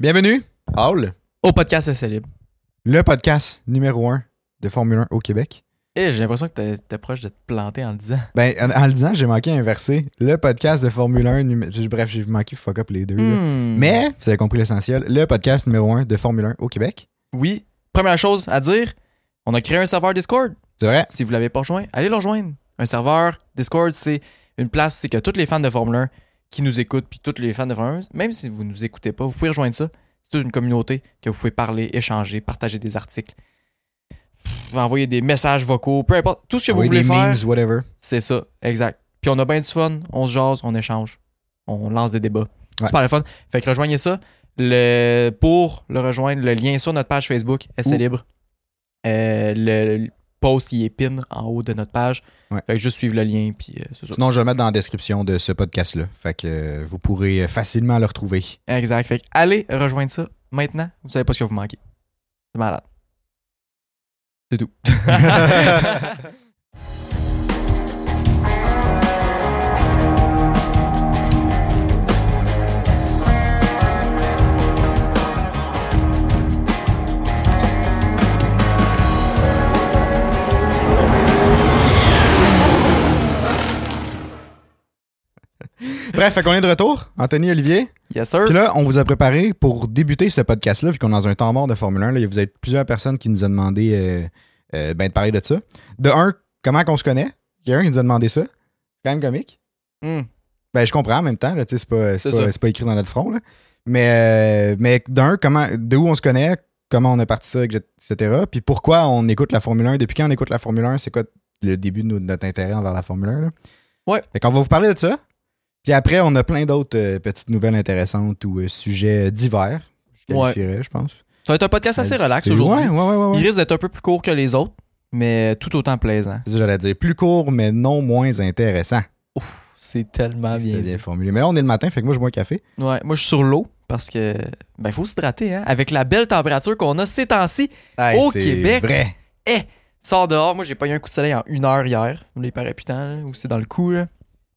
Bienvenue, Hall, Au podcast C'est libre. le podcast numéro 1 de Formule 1 au Québec. Et j'ai l'impression que t'es- proche de te planter en le disant. Ben, en, en le disant, j'ai manqué un verset. Le podcast de Formule 1, numé- j'ai- bref, j'ai manqué fuck up les deux. Hmm. Mais, vous avez compris l'essentiel, le podcast numéro 1 de Formule 1 au Québec. Oui, première chose à dire, on a créé un serveur Discord. C'est vrai? Si vous l'avez pas rejoint, allez le rejoindre. Un serveur Discord, c'est une place où c'est que tous les fans de Formule 1 qui nous écoutent, puis tous les fans de Formule 1, même si vous nous écoutez pas, vous pouvez rejoindre ça. C'est toute une communauté que vous pouvez parler, échanger, partager des articles, Pff, envoyer des messages vocaux, peu importe, tout ce que vous voulez des faire. memes, whatever. C'est ça, exact. Puis on a bien du fun, on se jase, on échange, on lance des débats. Ouais. Super le fun. Fait que rejoignez ça. Le, pour le rejoindre, le lien est sur notre page Facebook, Ouh. Libre. Euh, le post, il est pin en haut de notre page. Ouais. Fait que juste suivre le lien, puis euh. Sinon, je vais le mettre dans la description de ce podcast-là. Fait que euh, vous pourrez euh, facilement le retrouver. Exact. Fait que allez rejoindre ça maintenant. Vous savez pas ce que vous manquez. C'est malade. C'est tout. Bref, fait qu'on est de retour. Anthony, Olivier. yes, sir. Puis là, on vous a préparé pour débuter ce podcast-là, vu qu'on est dans un temps mort de Formule 1. Là, vous avez plusieurs personnes qui nous ont demandé euh, euh, ben, de parler de ça. De un, comment qu'on se connaît? Il y a un qui nous a demandé ça. C'est quand même comique. Hmm. Ben, je comprends en même temps. C'est pas, c'est pas, écrit dans notre front. Là. Mais, euh, mais d'un, comment, de où on se connaît, comment on a parti ça, etc. Puis pourquoi on écoute la Formule 1. Depuis quand on écoute la Formule 1, c'est quoi le début de no- notre intérêt envers la Formule 1. Là? Ouais. Fait qu'on va vous parler de ça. Puis après, on a plein d'autres euh, petites nouvelles intéressantes ou euh, sujets divers. Je Ouais. qualifierais, je pense. Ça va être un podcast assez relax aujourd'hui. Ouais, ouais. Il risque d'être un peu plus court que les autres, mais tout autant plaisant. C'est ça que j'allais dire. Plus court, mais non moins intéressant. C'est tellement bien C'était dit. bien formulé. Mais là, on est le matin, fait que moi, je bois un café. Ouais, moi je suis sur l'eau parce que ben faut s'hydrater hein, avec la belle température qu'on a ces temps-ci. Au Québec. vrai. Sors dehors, moi j'ai pas eu un coup de soleil en une heure hier. Les paraît putain là, ou c'est dans le coup là.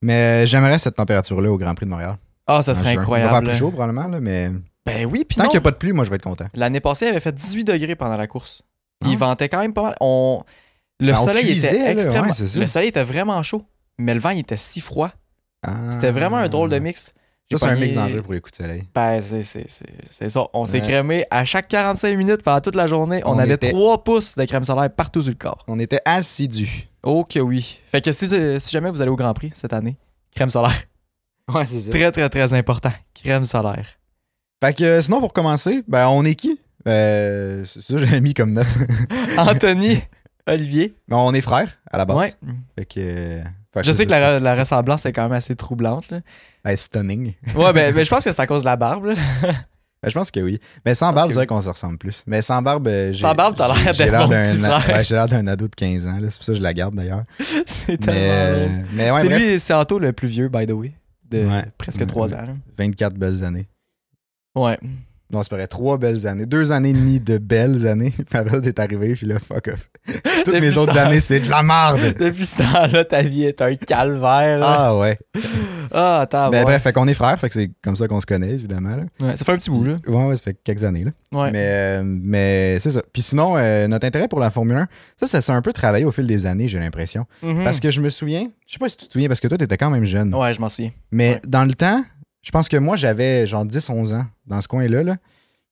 Mais j'aimerais cette température-là au Grand Prix de Montréal. Ah, ça serait incroyable. Il va faire plus chaud, probablement, là, mais Ben oui, puis tant qu'il n'y a pas de pluie, moi, je vais être content. L'année passée, il avait fait 18 degrés pendant la course. Puis Ah. il ventait quand même pas mal. On... Le Ben, on soleil cuisait, était là, extrêmement. ouais, le soleil était vraiment chaud, mais le vent il était si froid. Ah. C'était vraiment un drôle de mix. Ça, c'est un mix dangereux pour les coups de soleil. Ben, c'est, ça. On s'est Ouais. crémé à chaque 45 minutes pendant toute la journée. On, On avait était- 3 pouces de crème solaire partout sur le corps. On était assidus. Oh que oui. Fait que si, si jamais vous allez au Grand Prix cette année, crème solaire. Ouais, c'est ça. Très, très, très important. Crème solaire. Fait que euh, sinon, pour commencer, ben, on est qui? Euh, c'est ça, j'ai mis comme note. Anthony, Olivier. Mais on est frères, à la base. Ouais. Fait que. euh, Je sais que la ressemblance est quand même assez troublante. Là. Ben, stunning. Ouais, ben, ben, je pense que c'est à cause de la barbe. là. Ben, je pense que oui. Mais sans barbe, c'est vrai qu'on se ressemble plus. Mais sans barbe, euh, j'ai. Sans barbe, t'as l'air d'un-. Ouais, j'ai l'air d'un ado de 15 ans. C'est pour ça que je la garde d'ailleurs. c'est tellement Mais, euh, drôle. mais ouais, c'est lui, c'est Anto le plus vieux, by the way. De Ouais. presque Ouais, 3 ouais. ans. là. 24 belles années. Ouais. Non, c'est vrai. Trois belles années. Deux années et demie de belles années. Après, t'es arrivé, puis là, fuck off. Toutes Depuis mes autres ça- années, c'est de la merde. Depuis ce temps-là, ta vie est un calvaire. là. Ah ouais. Ah, attends. Ben, ouais. bref, fait qu'on est frères, fait que c'est comme ça qu'on se connaît, évidemment. là. Ouais, ça fait un petit bout, là. Ouais, ouais, ça fait quelques années. Là. Ouais. Mais, euh, mais c'est ça. Puis sinon, euh, notre intérêt pour la Formule 1, ça, ça s'est un peu travaillé au fil des années, j'ai l'impression. Mhm. Parce que je me souviens, je sais pas si tu te souviens, parce que toi, t'étais quand même jeune. Ouais, je m'en souviens. Mais Ouais. dans le temps, je pense que moi, j'avais genre 10-11 ans dans ce coin-là. Là.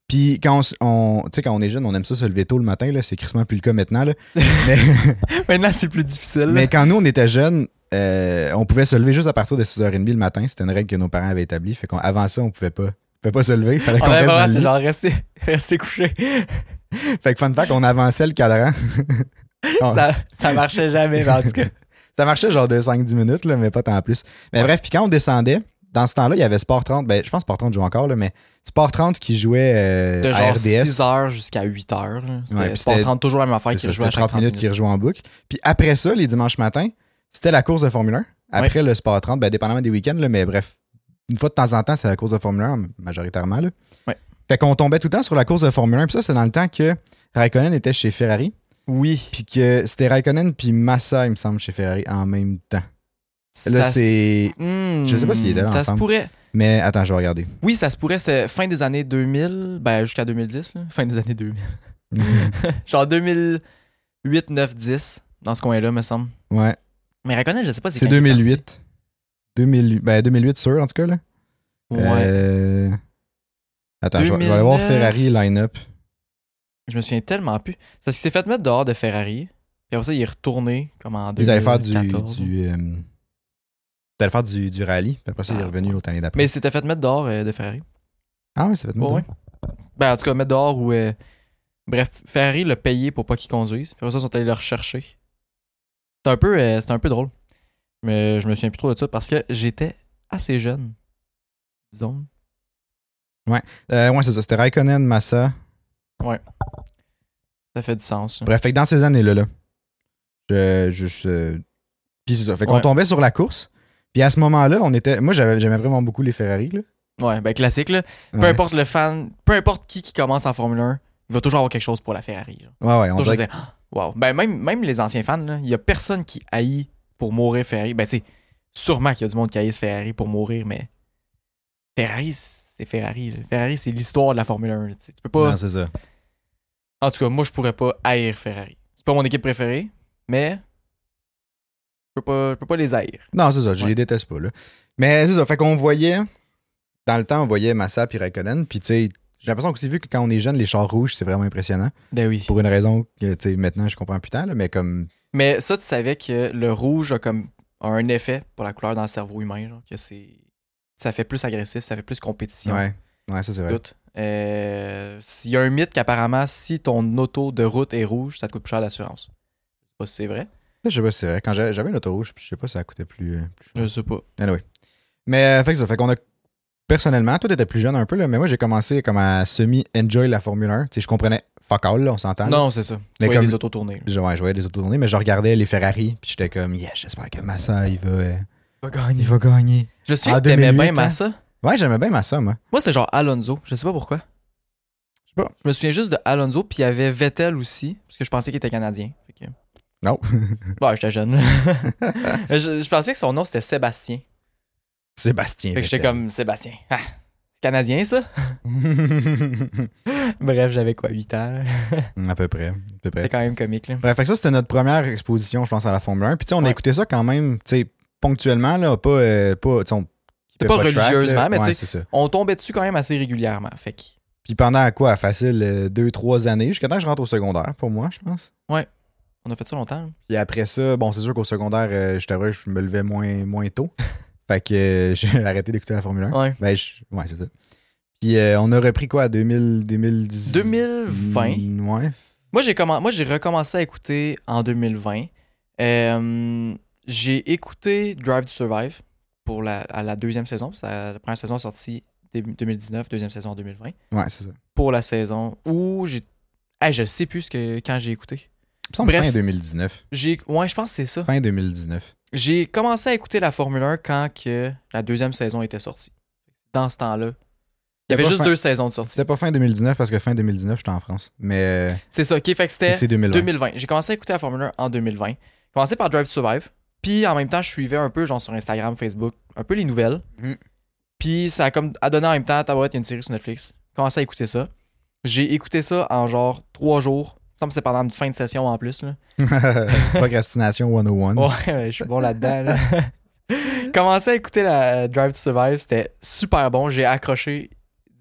Puis quand on, quand on est jeune, on aime ça se lever tôt le matin. Là. C'est crissement plus le cas maintenant. Là. mais, Maintenant, c'est plus difficile. mais quand nous, on était jeunes, euh, on pouvait se lever juste à partir de 6h30 le matin. C'était une règle que nos parents avaient établie. Fait qu'avant ça, on pouvait pas. On pouvait pas se lever. Il fallait on qu'on reste c'est genre rester, rester couché. Fait que fun fact, on avançait le cadran. On- ça, ça marchait jamais, mais en tout cas. Ça marchait genre de 5-10 minutes, là, mais pas tant plus. Mais bref, puis quand on descendait, dans ce temps-là, il y avait Sport 30. Ben, je pense que Sport 30 joue encore, là, mais Sport 30 qui jouait euh, De à genre RDS. 6h jusqu'à 8h. Ouais, C'était puis Sport c'était- 30, toujours la même affaire qui ça, rejouait à C'était chaque 30 minutes qui rejouent en boucle. Puis après ça, les dimanches matins, c'était la course de Formule 1. Après le Sport 30, ben, dépendamment des week-ends, là, mais bref, une fois de temps en temps, c'est la course de Formule 1, majoritairement. Là. Ouais. Fait qu'on tombait tout le temps sur la course de Formule 1. Puis ça, c'est dans le temps que Raikkonen était chez Ferrari. Oui. Puis que c'était Raikkonen puis Massa, il me semble, chez Ferrari en même temps. Là, Ça c'est- je sais pas s'ils étaient là Ça se pourrait. Mais attends, je vais regarder. Oui, ça se pourrait, c'était fin des années 2000, ben jusqu'à 2010, là. fin des années 2000. Genre 2008, 9, 10, dans ce coin-là, me semble. ouais, Mais Raikkonen, je sais pas c'est quand il est 2008. 2008. Ben, 2008 sûr, en tout cas, là. Ouais. Euh, Attends, je vais, je vais aller voir 2009. Ferrari line-up. Je me souviens tellement plus. Parce qu'il s'est fait mettre dehors de Ferrari. Puis après ça, il est retourné comme en Il allait faire du. 2014. du euh, il allait faire du, du rallye. Puis après ça, il est Ah, revenu l'autre année d'après. Mais il s'était fait mettre dehors euh, de Ferrari. Ah oui, ça fait de Ouais, ouais. Ben, en tout cas, mettre dehors ou. euh, Bref, Ferrari l'a payé pour pas qu'il conduise. Puis après ça, ils sont allés le rechercher. C'était un, peu, euh, c'était un peu drôle. Mais je me souviens plus trop de ça parce que j'étais assez jeune. Disons. Euh, ouais, c'est ça. C'était Raikkonen, Massa. Ça fait du sens. Bref, fait que dans ces années-là, là, je, je, je- Puis c'est ça. Fait qu'on Ouais. tombait sur la course. Puis à ce moment-là, on était. Moi, j'aimais vraiment beaucoup les Ferrari. Là. Ouais, ben classique là. Peu Ouais. importe le fan, peu importe qui qui commence en Formule 1, il va toujours avoir quelque chose pour la Ferrari. genre. Ouais, ouais, on Toujours dire, Ah, wow. Ben même, même les anciens fans, là, il y a personne qui haït pour mourir Ferrari. Ben tu sais, sûrement qu'il y a du monde qui haït Ferrari pour mourir, mais Ferrari, c'est Ferrari. là. Ferrari, c'est l'histoire de la Formule 1. là, tu peux pas. Non, c'est ça. En tout cas, moi, je pourrais pas haïr Ferrari. C'est pas mon équipe préférée, mais peux pas, je peux pas les haïr. Non, c'est ça. Je Ouais. les déteste pas. Là. Mais c'est ça. Fait qu'on voyait. Dans le temps, on voyait Massa puis Raikkonen. Puis tu sais, j'ai l'impression aussi vu que quand on est jeune, les chars rouges, c'est vraiment impressionnant. Ben oui. Pour une raison que, tu sais, maintenant, je comprends plus tant, là, mais comme. Mais ça, tu savais que le rouge a comme a un effet pour la couleur dans le cerveau humain, genre, que c'est ça fait plus agressif, ça fait plus compétition. Ouais. Ouais, ça, c'est vrai. Euh, Il y a un mythe qu'apparemment, si ton auto de route est rouge, ça te coûte plus cher d'assurance. Je sais pas si c'est vrai. Je sais pas si c'est vrai. Quand j'avais une auto rouge, je sais pas si ça coûtait plus. euh, plus cher. Je sais pas. Anyway. Mais euh, fait que ça, fait qu'on a personnellement, toi t'étais plus jeune un peu là, mais moi j'ai commencé comme à semi enjoy la Formule 1. Tu sais, je comprenais fuck all là, on s'entend. là. Non, c'est ça. Tu Mais voyais comme- les autos tourner. là. Je, ouais, je voyais les autos tourner, mais je regardais les Ferrari, puis j'étais comme yes, j'espère que Massa il va euh, il va gagner. Je me souviens En que t'aimais 2008, bien hein? Massa. Ouais, j'aimais bien Massa moi. Moi, c'est genre Alonso. Je sais pas pourquoi. Je sais pas. Je me souviens juste de Alonso, puis il y avait Vettel aussi, parce que je pensais qu'il était canadien. Fait que- Non. Bon, j'étais jeune. je, je pensais que son nom c'était Sébastien. Sébastien. Fait que j'étais comme Sébastien. Ah, c'est canadien ça? Bref, j'avais quoi, 8 ans? là? à peu près, près. C'était quand même comique là. Bref, fait que ça c'était notre première exposition, je pense à la Formule 1. Puis tu sais, on Ouais. écouté ça quand même, tu sais, ponctuellement là, pas euh, pas on pas track, religieusement, mais Ouais, tu sais, c'est ça. on tombait dessus quand même assez régulièrement. Fait que Puis pendant quoi, facile 2-3 années, jusqu'à temps que je rentre au secondaire, pour moi, je pense. On a fait ça longtemps. Puis après ça, bon, c'est sûr qu'au secondaire, euh, je t'avoue, je me levais moins, moins tôt. fait que euh, j'ai arrêté d'écouter la Formule 1. Ouais. Ben, je- ouais, c'est ça. Puis euh, on a repris quoi, 2000, 2010... 2020. Mm, Ouais. Moi, j'ai commen- moi, j'ai recommencé à écouter en 2020. Euh, j'ai écouté Drive to Survive pour la, à la deuxième saison. Ça- la première saison est sortie début 2019, deuxième saison en 2020. Ouais, c'est ça. Pour la saison où j'ai. Hey, je sais plus ce que, quand j'ai écouté. Il me Bref. fin 2019. J'ai, ouais, je pense que c'est ça. Fin 2019. J'ai commencé à écouter la Formule 1 quand que la deuxième saison était sortie. Dans ce temps-là. Il y avait juste fin- deux saisons de sortie. C'était pas fin 2019 parce que fin 2019, j'étais en France. Mais euh, C'est ça, ok. Fait que c'était c'est 2020. 2020. J'ai commencé à écouter la Formule 1 en 2020. J'ai commencé par Drive to Survive. Puis en même temps, je suivais un peu, genre sur Instagram, Facebook, un peu les nouvelles. Mhm. Puis ça a comme donné en même temps, tabarouette, il y a une série sur Netflix. J'ai commencé à écouter ça. J'ai écouté ça en genre trois jours. Semble que c'est pendant une fin de session en plus. Là. Procrastination 101. Ouais, je suis bon là-dedans. Là. Commencer à écouter la Drive to Survive, c'était super bon. J'ai accroché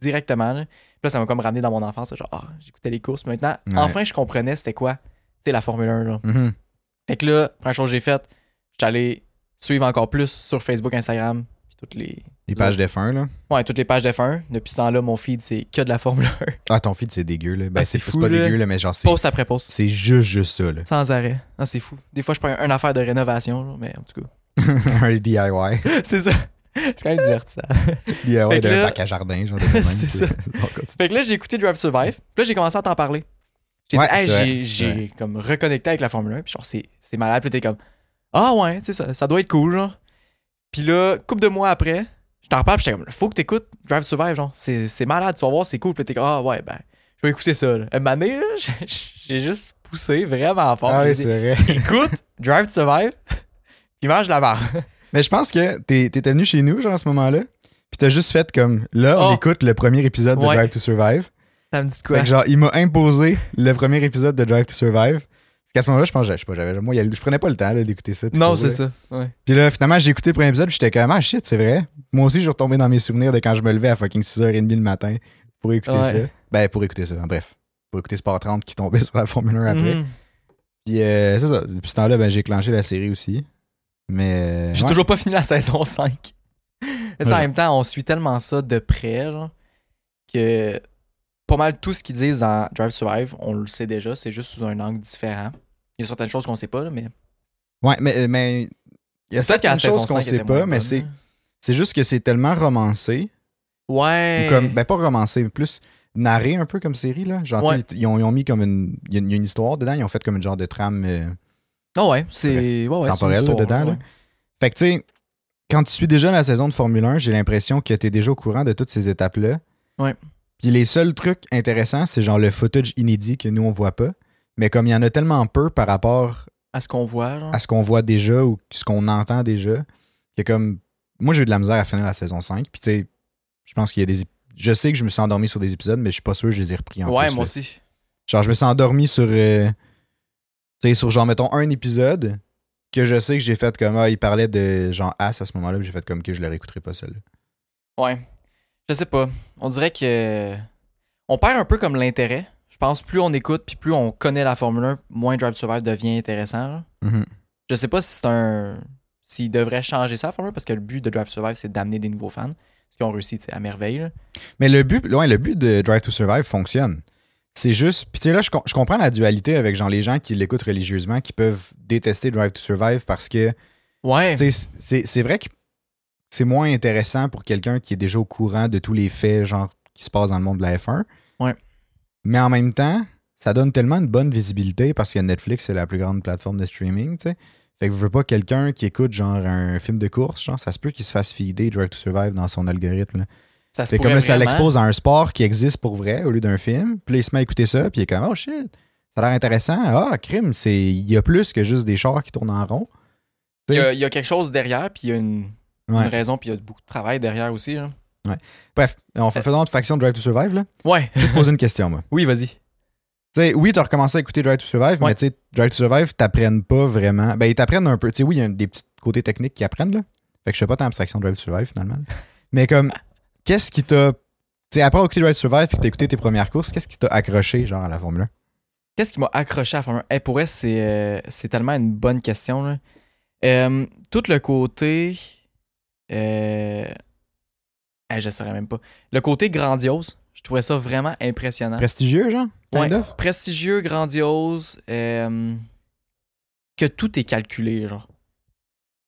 directement. Là. Puis là, ça m'a comme ramené dans mon enfance. Genre, ah, j'écoutais les courses. Maintenant, Ouais. enfin, je comprenais c'était quoi. Tu sais, la Formule 1. Là. Mhm. Fait que là, première chose que j'ai faite, je suis allé suivre encore plus sur Facebook, Instagram, toutes les. Les pages F1, là? Ouais, toutes les pages d'F1. Depuis ce temps-là, mon feed, c'est que de la Formule 1. Ah, ton feed, c'est dégueu, là. Ben, Ah, c'est pas là. dégueu, là, mais genre, c'est Post après post. c'est juste, juste ça, là. Sans arrêt. Ah, c'est fou. Des fois, je prends une affaire de rénovation, genre, mais en tout cas. un DIY. c'est ça. C'est quand même divertissant. DIY d'un bac à jardin, genre. C'est ça. On continue. Fait que là, j'ai écouté Drive Survive. Puis là, j'ai commencé à t'en parler. J'ai Ouais, dit, hey, j'ai, comme reconnecté avec la Formule 1. Puis genre, c'est, c'est malade. Puis t'es comme, ah ouais, tu sais, ça, ça doit être cool, genre. Puis là, couple de mois après, je t'en reparle. J'étais comme, faut que t'écoutes Drive to Survive, genre. C'est, malade, tu vas voir, c'est cool. Puis t'es comme, ah ouais, ben, je vais écouter ça, là. Une année, j'ai, juste poussé vraiment fort. Ah oui, c'est vrai. écoute Drive to Survive. Puis mange la barre. Mais je pense que t'es- t'étais venu chez nous, genre, à ce moment-là. Puis t'as juste fait comme, là, on Oh. écoute le premier épisode de Ouais. Drive to Survive. Ça me dit Fait quoi? que genre, il m'a imposé le premier épisode de Drive to Survive. Qu'à ce moment-là, je pense, je sais pas, j'avais, moi, je prenais pas le temps d'écouter ça. Non, c'est ça. Ouais. Puis là, finalement, j'ai écouté le premier épisode, j'étais comme, ah shit, c'est vrai. Moi aussi, je suis retombé dans mes souvenirs de quand je me levais à fucking 6h30 le matin pour écouter Ouais. ça. Ben, pour écouter ça, bref. Pour écouter Sport 30 qui tombait sur la Formule 1 après. Mhm. Puis euh, c'est ça. Depuis ce temps-là, ben, j'ai clenché la série aussi. Mais. euh, J'ai ouais. toujours pas fini la saison 5. Mais tu sais, en Ouais. même temps, on suit tellement ça de près, genre, que pas mal tout ce qu'ils disent dans Drive Survive, on le sait déjà, c'est juste sous un angle différent. Il y a certaines choses qu'on sait pas, là, mais. Ouais, mais. mais il y a certaines choses qu'on 5 sait pas, mais c'est, là. c'est juste que c'est tellement romancé. Ouais. Ou comme, ben, pas romancé, mais plus narré un peu comme série. Là. Genre, Ouais. ils, ont, ils ont mis comme une. Il y, a une- histoire dedans, ils ont fait comme une genre de trame. euh, Ah ouais, c'est. Ouais, ouais, temporelle, là, dedans, là. Fait que, tu sais, quand tu suis déjà la saison de Formule 1, j'ai l'impression que tu es déjà au courant de toutes ces étapes-là. Ouais. Puis les seuls trucs intéressants, c'est genre le footage inédit que nous, on voit pas. Mais comme il y en a tellement peu par rapport À ce qu'on voit, genre. à ce qu'on voit déjà ou ce qu'on entend déjà, que comme. Moi, j'ai eu de la misère à finir la saison 5. Puis, tu sais, je pense qu'il y a des. Je sais que je me suis endormi sur des épisodes, mais je suis pas sûr que je les ai repris en ouais, plus, moi là. aussi. Genre, je me suis endormi sur. euh, tu sais, sur genre, mettons, un épisode que je sais que j'ai fait comme. Ah, il parlait de genre As à ce moment-là, puis j'ai fait comme que je le réécouterai pas seul. Ouais. Je sais pas. On dirait que. On perd un peu comme l'intérêt. Je pense plus on écoute, puis plus on connaît la Formule 1, moins Drive to Survive devient intéressant. genre. Mhm. Je sais pas si c'est un. S'ils devraient changer ça, la Formule 1, parce que le but de Drive to Survive, c'est d'amener des nouveaux fans. Ce qu'ils ont réussi à merveille. là. Mais le but, ouais, le but de Drive to Survive fonctionne. C'est juste. Puis, tu sais, là, je, je comprends la dualité avec genre les gens qui l'écoutent religieusement, qui peuvent détester Drive to Survive parce que. Ouais. C'est vrai que c'est moins intéressant pour quelqu'un qui est déjà au courant de tous les faits, genre, qui se passent dans le monde de la F1. Ouais. Mais en même temps, ça donne tellement une bonne visibilité parce que Netflix, c'est la plus grande plateforme de streaming, tu sais. Fait que je veux pas quelqu'un qui écoute, genre, un film de course, genre, ça se peut qu'il se fasse feeder Drive to Survive dans son algorithme. là. Ça se Fait comme là, ça l'expose à un sport qui existe pour vrai au lieu d'un film. Puis il se met à écouter ça, puis il est comme, oh shit, ça a l'air intéressant. Ah, crime, c'est il y a plus que juste des chars qui tournent en rond. Il y, a, il y a quelque chose derrière, puis il y a une, raison, puis il y a beaucoup de travail derrière aussi. Bref, on fait faisons abstraction de Drive to Survive, là. Ouais. Je vais te poser une question, moi. oui, vas-y. Tu sais, oui, tu as recommencé à écouter Drive to Survive, Ouais. mais tu sais, Drive to Survive, t'apprennent pas vraiment. Ben, ils t'apprennent un peu. Tu sais, oui, il y a des petits côtés techniques qui apprennent, là. Fait que je fais pas tant abstraction de Drive to Survive, finalement. là. Mais comme, qu'est-ce qui t'a. Tu sais, après avoir écouté Drive to Survive puis que t'as écouté tes premières courses, qu'est-ce qui t'a accroché, genre, à la Formule 1? Qu'est-ce qui m'a accroché à la Formule 1? Hey, pour elle, c'est, euh, c'est tellement une bonne question. là. Euh, tout le côté. Euh... hey, je ne saurais même pas. Le côté grandiose, je trouvais ça vraiment impressionnant. Prestigieux, genre? Ouais, prestigieux, grandiose. euh, Que tout est calculé, genre.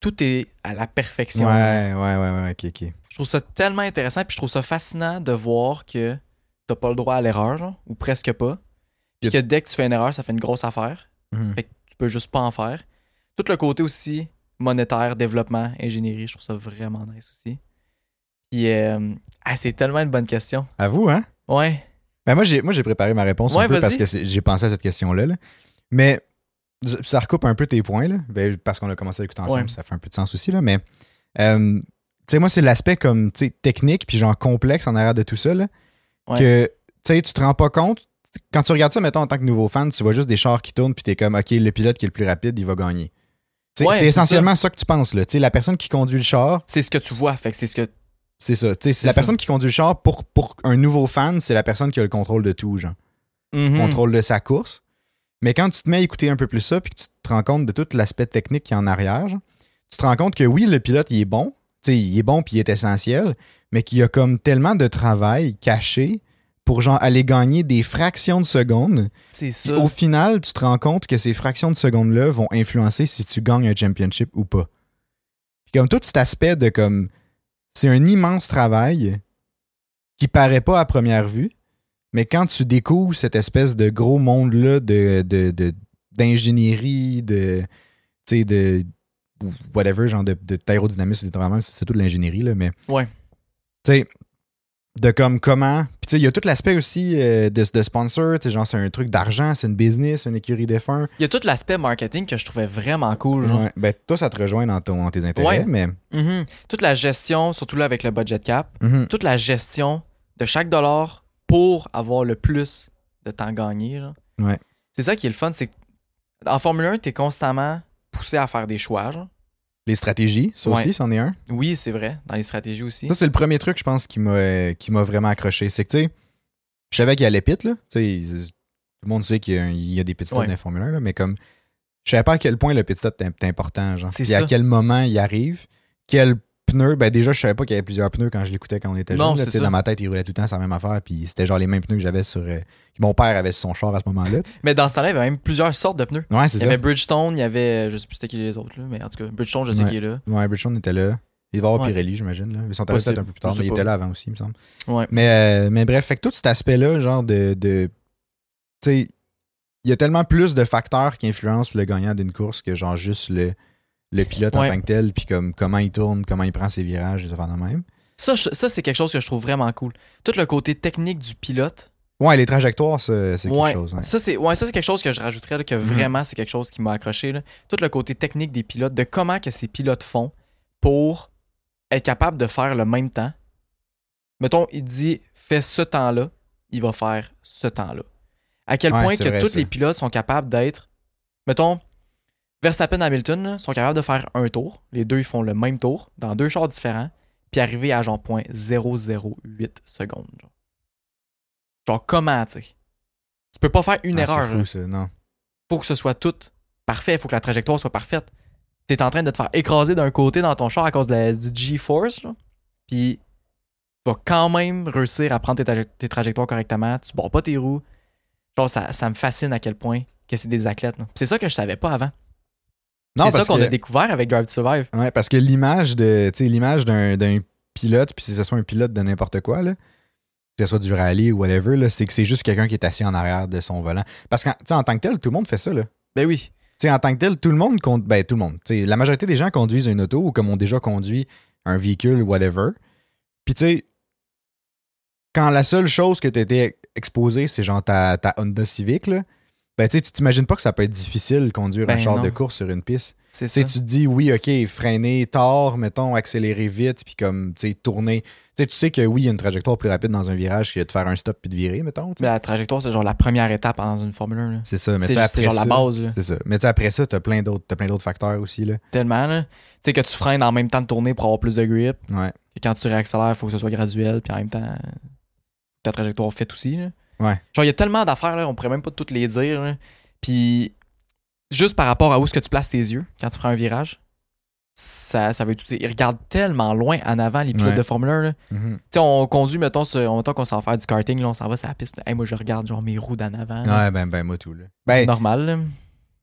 Tout est à la perfection. Ouais, ouais, ouais, ouais, ok, ok. Je trouve ça tellement intéressant, puis je trouve ça fascinant de voir que t'as pas le droit à l'erreur, genre, ou presque pas. Puis que dès que tu fais une erreur, ça fait une grosse affaire. Mhm. Fait que tu peux juste pas en faire. Tout le côté aussi monétaire, développement, ingénierie, je trouve ça vraiment nice aussi. Puis, euh, ah, c'est tellement une bonne question. À vous, hein? Ouais. Ben moi, j'ai, moi, j'ai préparé ma réponse Ouais, un peu parce que j'ai pensé à cette question-là. là. Mais ça recoupe un peu tes points, là, ben, parce qu'on a commencé à écouter ensemble, Ouais. ça fait un peu de sens aussi. Là, mais, euh, tu sais, moi, c'est l'aspect comme, technique, puis genre complexe en arrière de tout ça, là, Ouais. que, tu sais, tu te rends pas compte. Quand tu regardes ça, mettons, en tant que nouveau fan, tu vois juste des chars qui tournent, puis t'es comme, OK, le pilote qui est le plus rapide, il va gagner. Ouais, c'est c'est essentiellement ça. que tu penses, là. Tu sais, la personne qui conduit le char, C'est ce que tu vois, fait que c'est ce que. C'est ça. Tu sais, la ça. personne qui conduit le char, pour, pour un nouveau fan, c'est la personne qui a le contrôle de tout, genre. Mhm. contrôle de sa course. Mais quand tu te mets à écouter un peu plus ça, puis que tu te rends compte de tout l'aspect technique qui est en arrière, genre, tu te rends compte que oui, le pilote, il est bon. Tu sais, il est bon, puis il est essentiel, mais qu'il y a comme tellement de travail caché pour genre aller gagner des fractions de secondes. C'est ça. au final, tu te rends compte que ces fractions de secondes-là vont influencer si tu gagnes un championship ou pas. Puis comme tout cet aspect de comme c'est un immense travail qui paraît pas à première vue, mais quand tu découvres cette espèce de gros monde-là de, de, de- d'ingénierie, de, tu sais, de whatever, genre de, de aérodynamisme, vraiment, c'est c'est tout de l'ingénierie, là, mais Ouais. tu sais, de comme comment. Puis tu sais, il y a tout l'aspect aussi euh, de, de sponsor. Tu sais, genre, c'est un truc d'argent, c'est une business, une écurie défunt. Il y a tout l'aspect marketing que je trouvais vraiment cool. Genre. Ouais. Ben, toi, ça te rejoint dans, ton, dans tes intérêts, Ouais. mais. Mhm. Toute la gestion, surtout là avec le budget cap, Mhm. toute la gestion de chaque dollar pour avoir le plus de temps gagné. genre. Ouais. C'est ça qui est le fun, c'est en Formule 1, t'es constamment poussé à faire des choix. genre. Les stratégies, ça Ouais. aussi, c'en est un. Oui, c'est vrai, dans les stratégies aussi. Ça, c'est le premier truc, je pense, qui m'a qui m'a vraiment accroché. C'est que, tu sais, je savais qu'il y a les pits, là. Tu sais, tout le monde sait qu'il y a, y des pit stops Ouais. dans les Formule 1, là, mais comme, je savais pas à quel point le pit stop est important, genre. C'est Puis à quel moment il arrive, quel pneu. Ben, déjà, je savais pas qu'il y avait plusieurs pneus quand je l'écoutais quand on était jeune. là. c'est ça. Dans ma tête, il roulait tout le temps sur la même affaire, puis c'était genre les mêmes pneus que j'avais sur. euh, que mon père avait sur son char à ce moment-là. Mais dans ce temps-là, il y avait même plusieurs sortes de pneus. Ouais, c'est Il y ça. avait Bridgestone, il y avait. Je sais plus c'était qui les autres, là, mais en tout cas, Bridgestone, je sais Ouais. qui est là. Ouais, Bridgestone était là. Il va avoir Ouais. Pirelli, j'imagine. Ils sont arrivés peut-être un peu plus tard, mais sais il pas. était là avant aussi, il me semble. Ouais. Mais, euh, mais bref, fait que tout cet aspect-là, genre de. de tu sais, il y a tellement plus de facteurs qui influencent le gagnant d'une course que genre juste le, le pilote en tant que tel, puis comme comment il tourne, comment il prend ses virages, affaires de même. Ça, ça c'est quelque chose que je trouve vraiment cool. Tout le côté technique du pilote. Ouais, les trajectoires, c'est ouais, quelque chose. ouais. Ça, c'est ouais, ça, quelque chose que je rajouterais, là, que Mhm. vraiment, c'est quelque chose qui m'a accroché. là. Tout le côté technique des pilotes, de comment que ces pilotes font pour être capable de faire le même temps. Mettons, il dit fais ce temps-là, il va faire ce temps-là. À quel point que vrai, tous ça. les pilotes sont capables d'être. Mettons, Verstappen Hamilton là, sont capables de faire un tour. Les deux, ils font le même tour dans deux chars différents, puis arriver à genre point 008 secondes. Genre, Genre, comment, tu sais? Tu peux pas faire une Ah, erreur. Fou, ça, non. faut que ce soit tout parfait, faut que la trajectoire soit parfaite. T'es en train de te faire écraser d'un côté dans ton char à cause de la- du G-Force. Puis tu vas quand même réussir à prendre tes, traje- tes trajectoires correctement. Tu barres pas tes roues. Genre, ça, ça me fascine à quel point que c'est des athlètes. C'est ça que je savais pas avant. Non, C'est ça qu'on a découvert avec Drive to Survive. Ouais, parce que l'image de, l'image d'un, pilote, puis si ce soit un pilote de n'importe quoi, là, que ce soit du rallye ou whatever, c'est que c'est juste quelqu'un qui est assis en arrière de son volant. Parce qu'en en tant que tel, tout le monde fait ça, là. Ben oui. En tant que tel, tout le monde compte. Ben, tout le monde. La majorité des gens conduisent une auto ou comme ont déjà conduit un véhicule, whatever. Puis, tu sais, quand la seule chose que tu étais exposé, c'est genre ta, ta Honda Civic, là, ben, tu sais, tu t'imagines pas que ça peut être difficile de conduire un Ben char non. de course sur une piste. C'est Tu sais, ça. tu te dis, oui, OK, freiner tard, mettons, accélérer vite, puis comme, tu sais, tourner. Tu sais, tu sais que oui, il y a une trajectoire plus rapide dans un virage que de faire un stop puis de virer, mettons. Mais la trajectoire, c'est genre la première étape dans une Formule 1. là. C'est ça, mais C'est après genre la ça- base. Là. C'est ça. Mais après ça, t'as plein d'autres, t'as plein d'autres facteurs aussi, là. Tellement. là. Tu sais que tu freines en même temps de tourner pour avoir plus de grip. Ouais. que quand tu réaccélères, il faut que ce soit graduel, puis en même temps, ta trajectoire faite aussi. là. Ouais. Genre, il y a tellement d'affaires, là, on pourrait même pas toutes les dire. là. Puis, juste par rapport à où est-ce que tu places tes yeux quand tu prends un virage, ça, ça veut tout dire. Ils regardent tellement loin en avant, les pilotes Ouais. de Formule 1. là. Tu sais, on conduit, mettons, sur- mettons qu'on s'en va faire du karting, là, on s'en va sur la piste. là. Hey, moi, je regarde genre mes roues d'en avant. là. Ouais, ben, ben, moi, tout, là. C'est Ben, normal. là.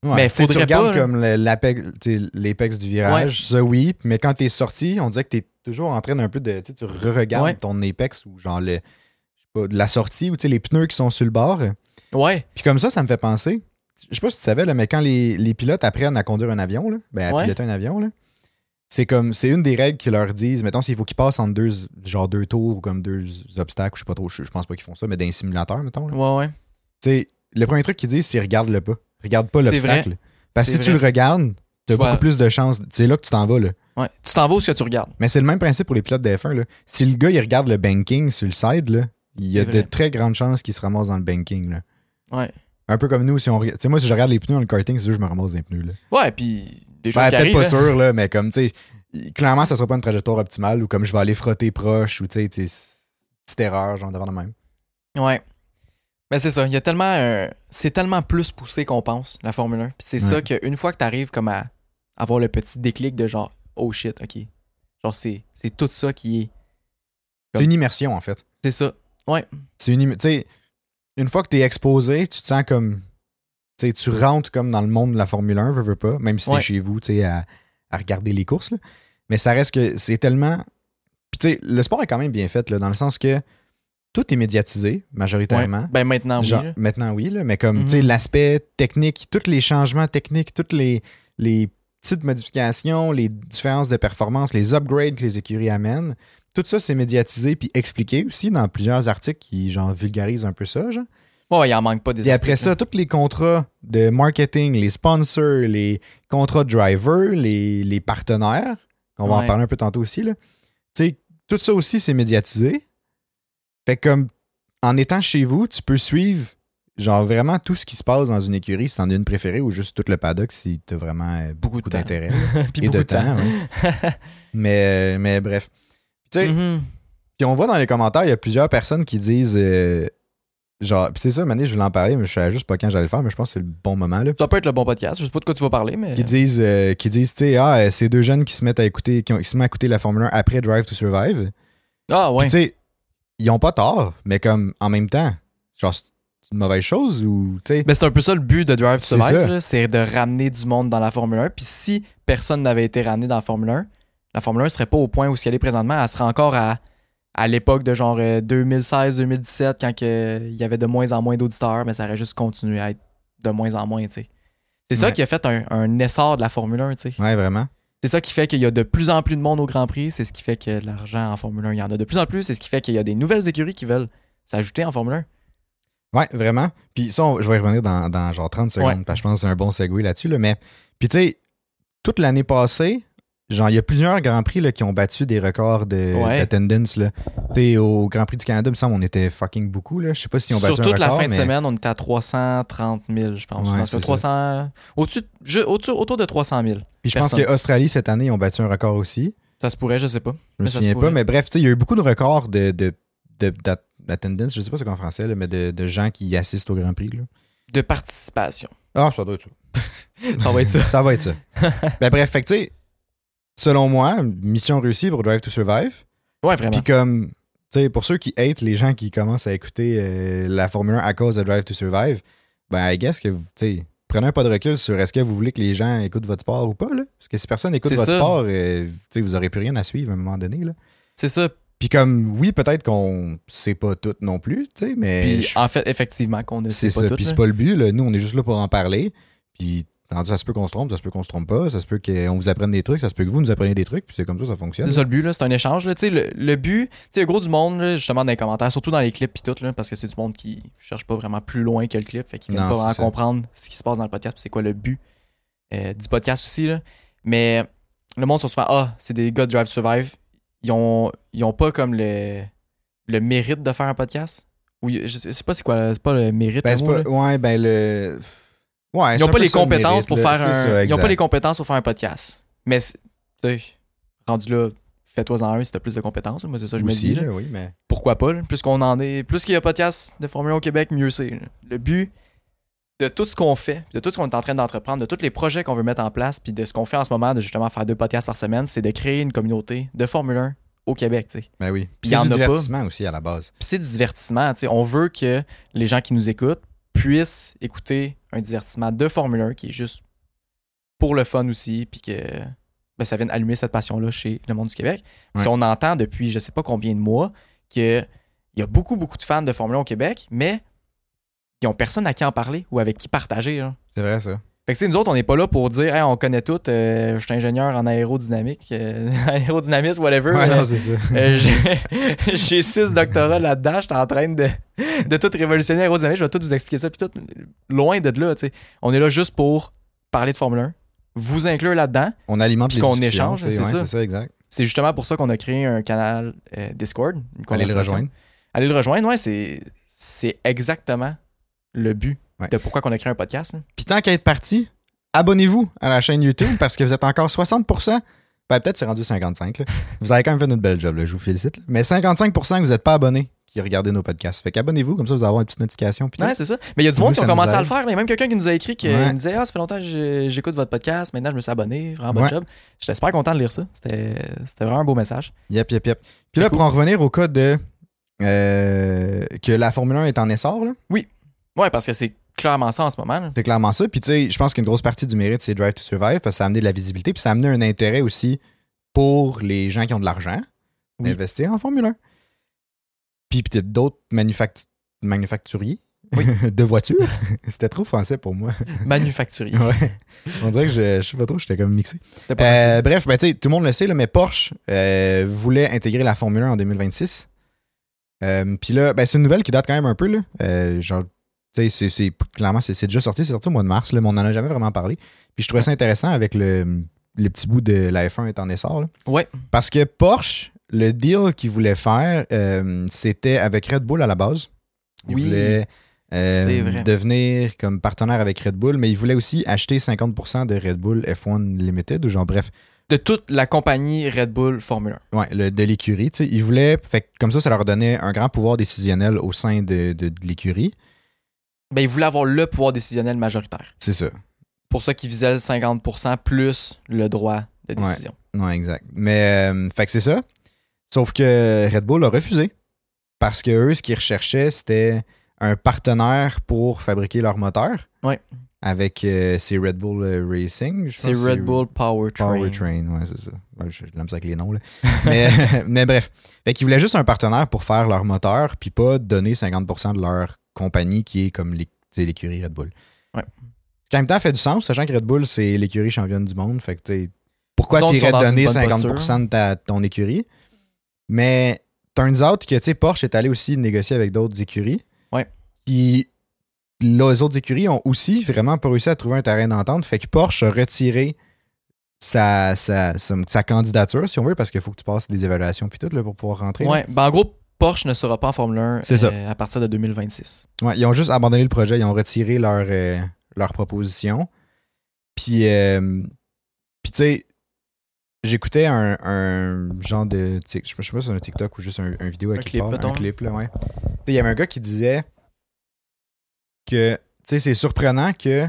ouais, mais tu sais, tu faudrait regardes pas, là. comme le- l'apex, tu sais, l'apex du virage, ça, oui. Mais quand t'es sorti, on dirait que t'es toujours en train d'un peu de. Tu sais, tu re-regardes Ouais. ton apex ou genre le. De la sortie ou les pneus qui sont sur le bord. Ouais. Puis comme ça, ça me fait penser. Je sais pas si tu savais, là, mais quand les, les pilotes apprennent à conduire un avion, là, ben, à Ouais. piloter un avion, là, c'est comme c'est une des règles qui leur disent, mettons, s'il faut qu'ils passent entre deux, genre deux tours ou comme deux obstacles, je sais pas trop, je, je pense pas qu'ils font ça, mais dans un simulateur, mettons. là. Ouais, ouais. Tu sais, le premier truc qu'ils disent, c'est regarde-le pas. Regarde pas l'obstacle. Parce que si tu le regardes, t'as beaucoup plus de chances. C'est là que tu t'en vas, là. Ouais. Tu t'en vas où ce que tu regardes? Mais c'est le même principe pour les pilotes de F1, là. Si le gars, il regarde le banking sur le side, là, il y a de très grandes chances qu'il se ramasse dans le banking, là. Ouais. Un peu comme nous, si on regarde. Tu sais, moi, si je regarde les pneus dans le karting, c'est sûr que je me ramasse dans les pneus, là. Ouais, puis des choses Ben, qui peut-être pas hein. sûr, là, mais comme, tu sais, clairement, ça sera pas une trajectoire optimale ou comme je vais aller frotter proche ou, tu sais, petite erreur, genre, devant de même. Ouais. Mais c'est ça, il y a tellement un- c'est tellement plus poussé qu'on pense la Formule 1. Puis c'est Ouais. ça qu'une fois que tu arrives comme à avoir le petit déclic de genre oh shit, OK. Genre c'est c'est tout ça qui est C'est une immersion, en fait. c'est ça. Ouais. C'est une. une fois que t'es exposé, tu te sens comme. Tu rentres comme dans le monde de la Formule 1, veux, veux pas, même si t'es Ouais. chez vous, tu à, à regarder les courses. là. Mais ça reste que c'est tellement. Puis, tu sais, le sport est quand même bien fait, là, dans le sens que tout est médiatisé, majoritairement. Ouais. Ben maintenant oui. Genre, maintenant, oui, là, mais comme, Mhm. tu sais, l'aspect technique, tous les changements techniques, tous les, les petites modifications, les différences de performance, les upgrades que les écuries amènent. Tout ça, c'est médiatisé puis expliqué aussi dans plusieurs articles qui, genre, vulgarisent un peu ça, genre. Ouais, il en manque pas des Et après ça, tous les contrats de marketing, les sponsors, les contrats de driver, les, les partenaires, qu'on va en parler un peu tantôt aussi, là. Tu sais, tout ça aussi, c'est médiatisé. Fait comme en étant chez vous, tu peux suivre genre vraiment tout ce qui se passe dans une écurie, si t'en as une préférée ou juste tout le paddock si t'as vraiment euh, beaucoup, d'intérêt. Puis et beaucoup de temps, mais, euh, mais bref. Tu sais, Mhm. puis on voit dans les commentaires, il y a plusieurs personnes qui disent euh, genre, c'est ça, Mané, je voulais en parler, mais je savais juste pas quand j'allais le faire, mais je pense que c'est le bon moment là. Ça peut être le bon podcast. Je sais pas de quoi tu vas parler, mais. Qui disent, euh, qui disent, tu sais, ah, euh, c'est deux jeunes qui se mettent à écouter, qui, ont- qui se mettent à écouter la Formule 1 après Drive to Survive. Ah, ouais. Tu sais, ils ont pas tort, mais comme en même temps, genre, une mauvaise chose ou, tu sais, Ben, c'est un peu ça le but de Drive to C'est Survive, c'est de ramener du monde dans la Formule 1. Puis si personne n'avait été ramené dans la Formule 1, la Formule 1 serait pas au point où elle est présentement. Elle serait encore à, à l'époque de genre euh, 2016-2017, quand que il y avait de moins en moins d'auditeurs, mais ça aurait juste continué à être de moins en moins, tu sais. C'est ça qui a fait un, un essor de la Formule 1, tu sais. ouais, vraiment. C'est ça qui fait qu'il y a de plus en plus de monde au Grand Prix. C'est ce qui fait que l'argent en Formule 1, il y en a de plus en plus. C'est ce qui fait qu'il y a des nouvelles écuries qui veulent s'ajouter en Formule 1. Ouais, vraiment. Puis ça, on- je vais y revenir dans, dans genre 30 secondes, Ouais. parce que je pense que c'est un bon segue là-dessus. Là, mais, puis tu sais, toute l'année passée, genre, il y a plusieurs Grands Prix là, qui ont battu des records de- Ouais. d'attendance. là. Tu sais, au Grand Prix du Canada, il me semble, on était fucking beaucoup. Là. Je sais pas si on battu Sur un toute la fin de semaine, on était à 330 000, je pense. Ouais, Non, c'est sur 300, au-dessus, autour de 300 000. Puis je pense qu'Australie, cette année, ils ont battu un record aussi. Ça se pourrait, je sais pas. Je me Mais souviens pas, mais bref, tu sais, il y a eu beaucoup de records de, de, de- d'att- d'attendance, je sais pas c'est quoi en français, là, mais de, de gens qui assistent au Grand Prix. Là. De participation. Ah, ça doit être ça. Ça va être ça. ça va être ça. ben bref, fait que tu sais, selon moi, mission réussie pour Drive to Survive. Ouais, vraiment. Puis comme, tu sais, pour ceux qui hate les gens qui commencent à écouter euh, la Formule 1 à cause de Drive to Survive, ben I guess que, tu sais, prenez un pas de recul sur est-ce que vous voulez que les gens écoutent votre sport ou pas, là. Parce que si personne écoute votre ça. sport, euh, tu sais, vous aurez plus rien à suivre à un moment donné, là. C'est ça. Puis comme, oui, peut-être qu'on sait pas tout non plus, tu sais, mais Puis je- en fait, effectivement, qu'on ne sait pas ça. tout. Puis c'est pas le but, là. Nous, on est juste là pour en parler. Puis ça se peut qu'on se trompe, ça se peut qu'on se trompe pas, ça se peut qu'on vous apprenne des trucs, ça se peut que vous nous appreniez des trucs, puis c'est comme ça, ça fonctionne. C'est ça le but, là, c'est un échange. Là. Tu sais, Le, le but, tu sais, gros du monde, là, justement, dans les commentaires, surtout dans les clips puis tout, là, parce que c'est du monde qui cherche pas vraiment plus loin que le clip, fait qu'ils Non, pas vraiment ça. comprendre ce qui se passe dans le podcast, puis c'est quoi le but euh, du podcast aussi. Là. Mais le monde sont souvent Ah, c'est des gars de Drive to Survive. Ils ont, ils ont pas comme le, le mérite de faire un podcast? Ou je sais pas c'est quoi, c'est pas le mérite. Ben, mot, pas- ouais, ben le. Ouais, Ils n'ont pas les compétences mérite, pour là. faire un. ça, ils exact. pas les compétences pour faire un podcast. Mais c'est- tu sais, rendu là, fais-toi-en un si t'as plus de compétences. Moi, c'est ça que je me dis. là. oui, mais. Pourquoi pas? là? Plus qu'on en est. Plus qu'il y a podcast de Formule 1 au Québec, mieux c'est. Le but de tout ce qu'on fait, de tout ce qu'on est en train d'entreprendre, de tous les projets qu'on veut mettre en place, puis de ce qu'on fait en ce moment, de justement faire deux podcasts par semaine, c'est de créer une communauté de Formule 1 au Québec. tu sais. Ben oui. Puis il c'est du pas. divertissement aussi à la base. Puis c'est du divertissement. tu sais. On veut que les gens qui nous écoutent puissent écouter un divertissement de Formule 1 qui est juste pour le fun aussi, puis que ben, ça vienne allumer cette passion-là chez le monde du Québec. Parce Ouais. qu'on entend depuis je sais pas combien de mois qu'il y a beaucoup, beaucoup de fans de Formule 1 au Québec, mais ils ont personne à qui en parler ou avec qui partager. hein. C'est vrai, ça. Fait que tu sais, nous autres, on n'est pas là pour dire Hey, on connaît tout, euh, je suis ingénieur en aérodynamique, euh, aérodynamisme, whatever. Ouais, Euh, non, c'est ça. euh, j'ai- J'ai six doctorats là-dedans. J'étais en train de, de tout révolutionner l'aérodynamique. Je vais tout vous expliquer ça. Puis tout, loin de là, tu sais. On est là juste pour parler de Formule 1, vous inclure là-dedans. On alimente Puis les qu'on échange, c'est ouais, ça. C'est ça, exact. C'est justement pour ça qu'on a créé un canal Discord. Allez le rejoindre. Allez le rejoindre, ouais. C'est c'est exactement le but Ouais. de pourquoi on a créé un podcast. hein. Puis tant qu'à être parti, abonnez-vous à la chaîne YouTube parce que vous êtes encore 60%. Ben, peut-être c'est rendu 55. là. Vous avez quand même fait notre belle job, là, je vous félicite. là. Mais 55% que vous n'êtes pas abonnés qui regardez nos podcasts. Fait qu'abonnez-vous, comme ça vous allez avoir une petite notification. puis Ouais, c'est ça. Mais il y a du monde qui nous commencé à le faire. Il y a même quelqu'un qui nous a écrit qui Ouais. nous disait Ah, ça fait longtemps que j'écoute votre podcast. Maintenant, je me suis abonné. Vraiment bon Ouais. job. J'étais super content de lire ça. C'était vraiment un beau message. Yep, yep, yep. Puis là, pour en revenir au cas de euh, que la Formule 1 est en essor, là, Ouais, parce que c'est clairement ça en ce moment. c'est clairement ça. Puis tu sais, je pense qu'une grosse partie du mérite, c'est Drive to Survive parce que ça a amené de la visibilité. Puis ça a amené un intérêt aussi pour les gens qui ont de l'argent Oui. d'investir en Formule 1. Puis peut-être d'autres manufact- manufacturiers Oui. de voiture. C'était trop français pour moi. Manufacturier. Ouais. On dirait que je, je sais pas trop, j'étais comme mixé. Euh, bref, ben, tu sais, tout le monde le sait, là, mais Porsche euh, voulait intégrer la Formule 1 en 2026. Euh, Puis là, ben, c'est une nouvelle qui date quand même un peu. Là. Euh, genre, c'est- clairement, c'est déjà sorti, c'est sorti au mois de mars, là, mais on n'en a jamais vraiment parlé. Puis je trouvais ça intéressant avec le, le petit bout de la F1 est en essor. là. Ouais. Parce que Porsche, le deal qu'ils voulaient faire, euh, c'était avec Red Bull à la base. Ils Oui. voulaient euh, devenir comme partenaire avec Red Bull, mais ils voulaient aussi acheter 50% de Red Bull F1 Limited, ou genre bref, De toute la compagnie Red Bull Formule 1. ouais, le- de l'écurie. Ils voulaient, fait comme ça, ça leur donnait un grand pouvoir décisionnel au sein de, de- de l'écurie. Ben, ils voulaient avoir le pouvoir décisionnel majoritaire. C'est ça. Pour ça qu'ils visaient le 50% plus le droit de décision. Ouais, exact. Mais, euh, fait que c'est ça. Sauf que Red Bull a refusé. Parce que eux, ce qu'ils recherchaient, c'était un partenaire pour fabriquer leur moteur. Ouais. Avec euh, c'est Red Bull euh, Racing. C'est Red Bull Powertrain. Powertrain, ouais, c'est ça. Ouais, je l'aime ça avec les noms, là. mais, mais bref. Fait qu'ils voulaient juste un partenaire pour faire leur moteur, puis pas donner 50% de leur compagnie qui est comme l'écurie Red Bull. Ouais. Ce qui en même temps fait du sens, sachant que Red Bull, c'est l'écurie championne du monde. Fait que, pourquoi tu irais une donner bonne 50% de ta- ton écurie? Mais turns out que, tu sais, Porsche est allé aussi négocier avec d'autres écuries. Ouais. Puis là, les autres écuries ont aussi vraiment pas réussi à trouver un terrain d'entente. Fait que Porsche a retiré sa, sa, sa, sa candidature, si on veut, parce qu'il faut que tu passes des évaluations puis tout là, pour pouvoir rentrer. Ouais. Ben, en gros, Porsche ne sera pas en Formule 1 C'est ça. euh, à partir de 2026. Ouais, ils ont juste abandonné le projet, ils ont retiré leur, euh, leur proposition. Puis, euh, puis tu sais, j'écoutais un, un genre de. Je sais pas si c'est un TikTok ou juste un, un vidéo à Un clip, part, un clip, là, ouais. Il y avait un gars qui disait que, tu sais, c'est surprenant que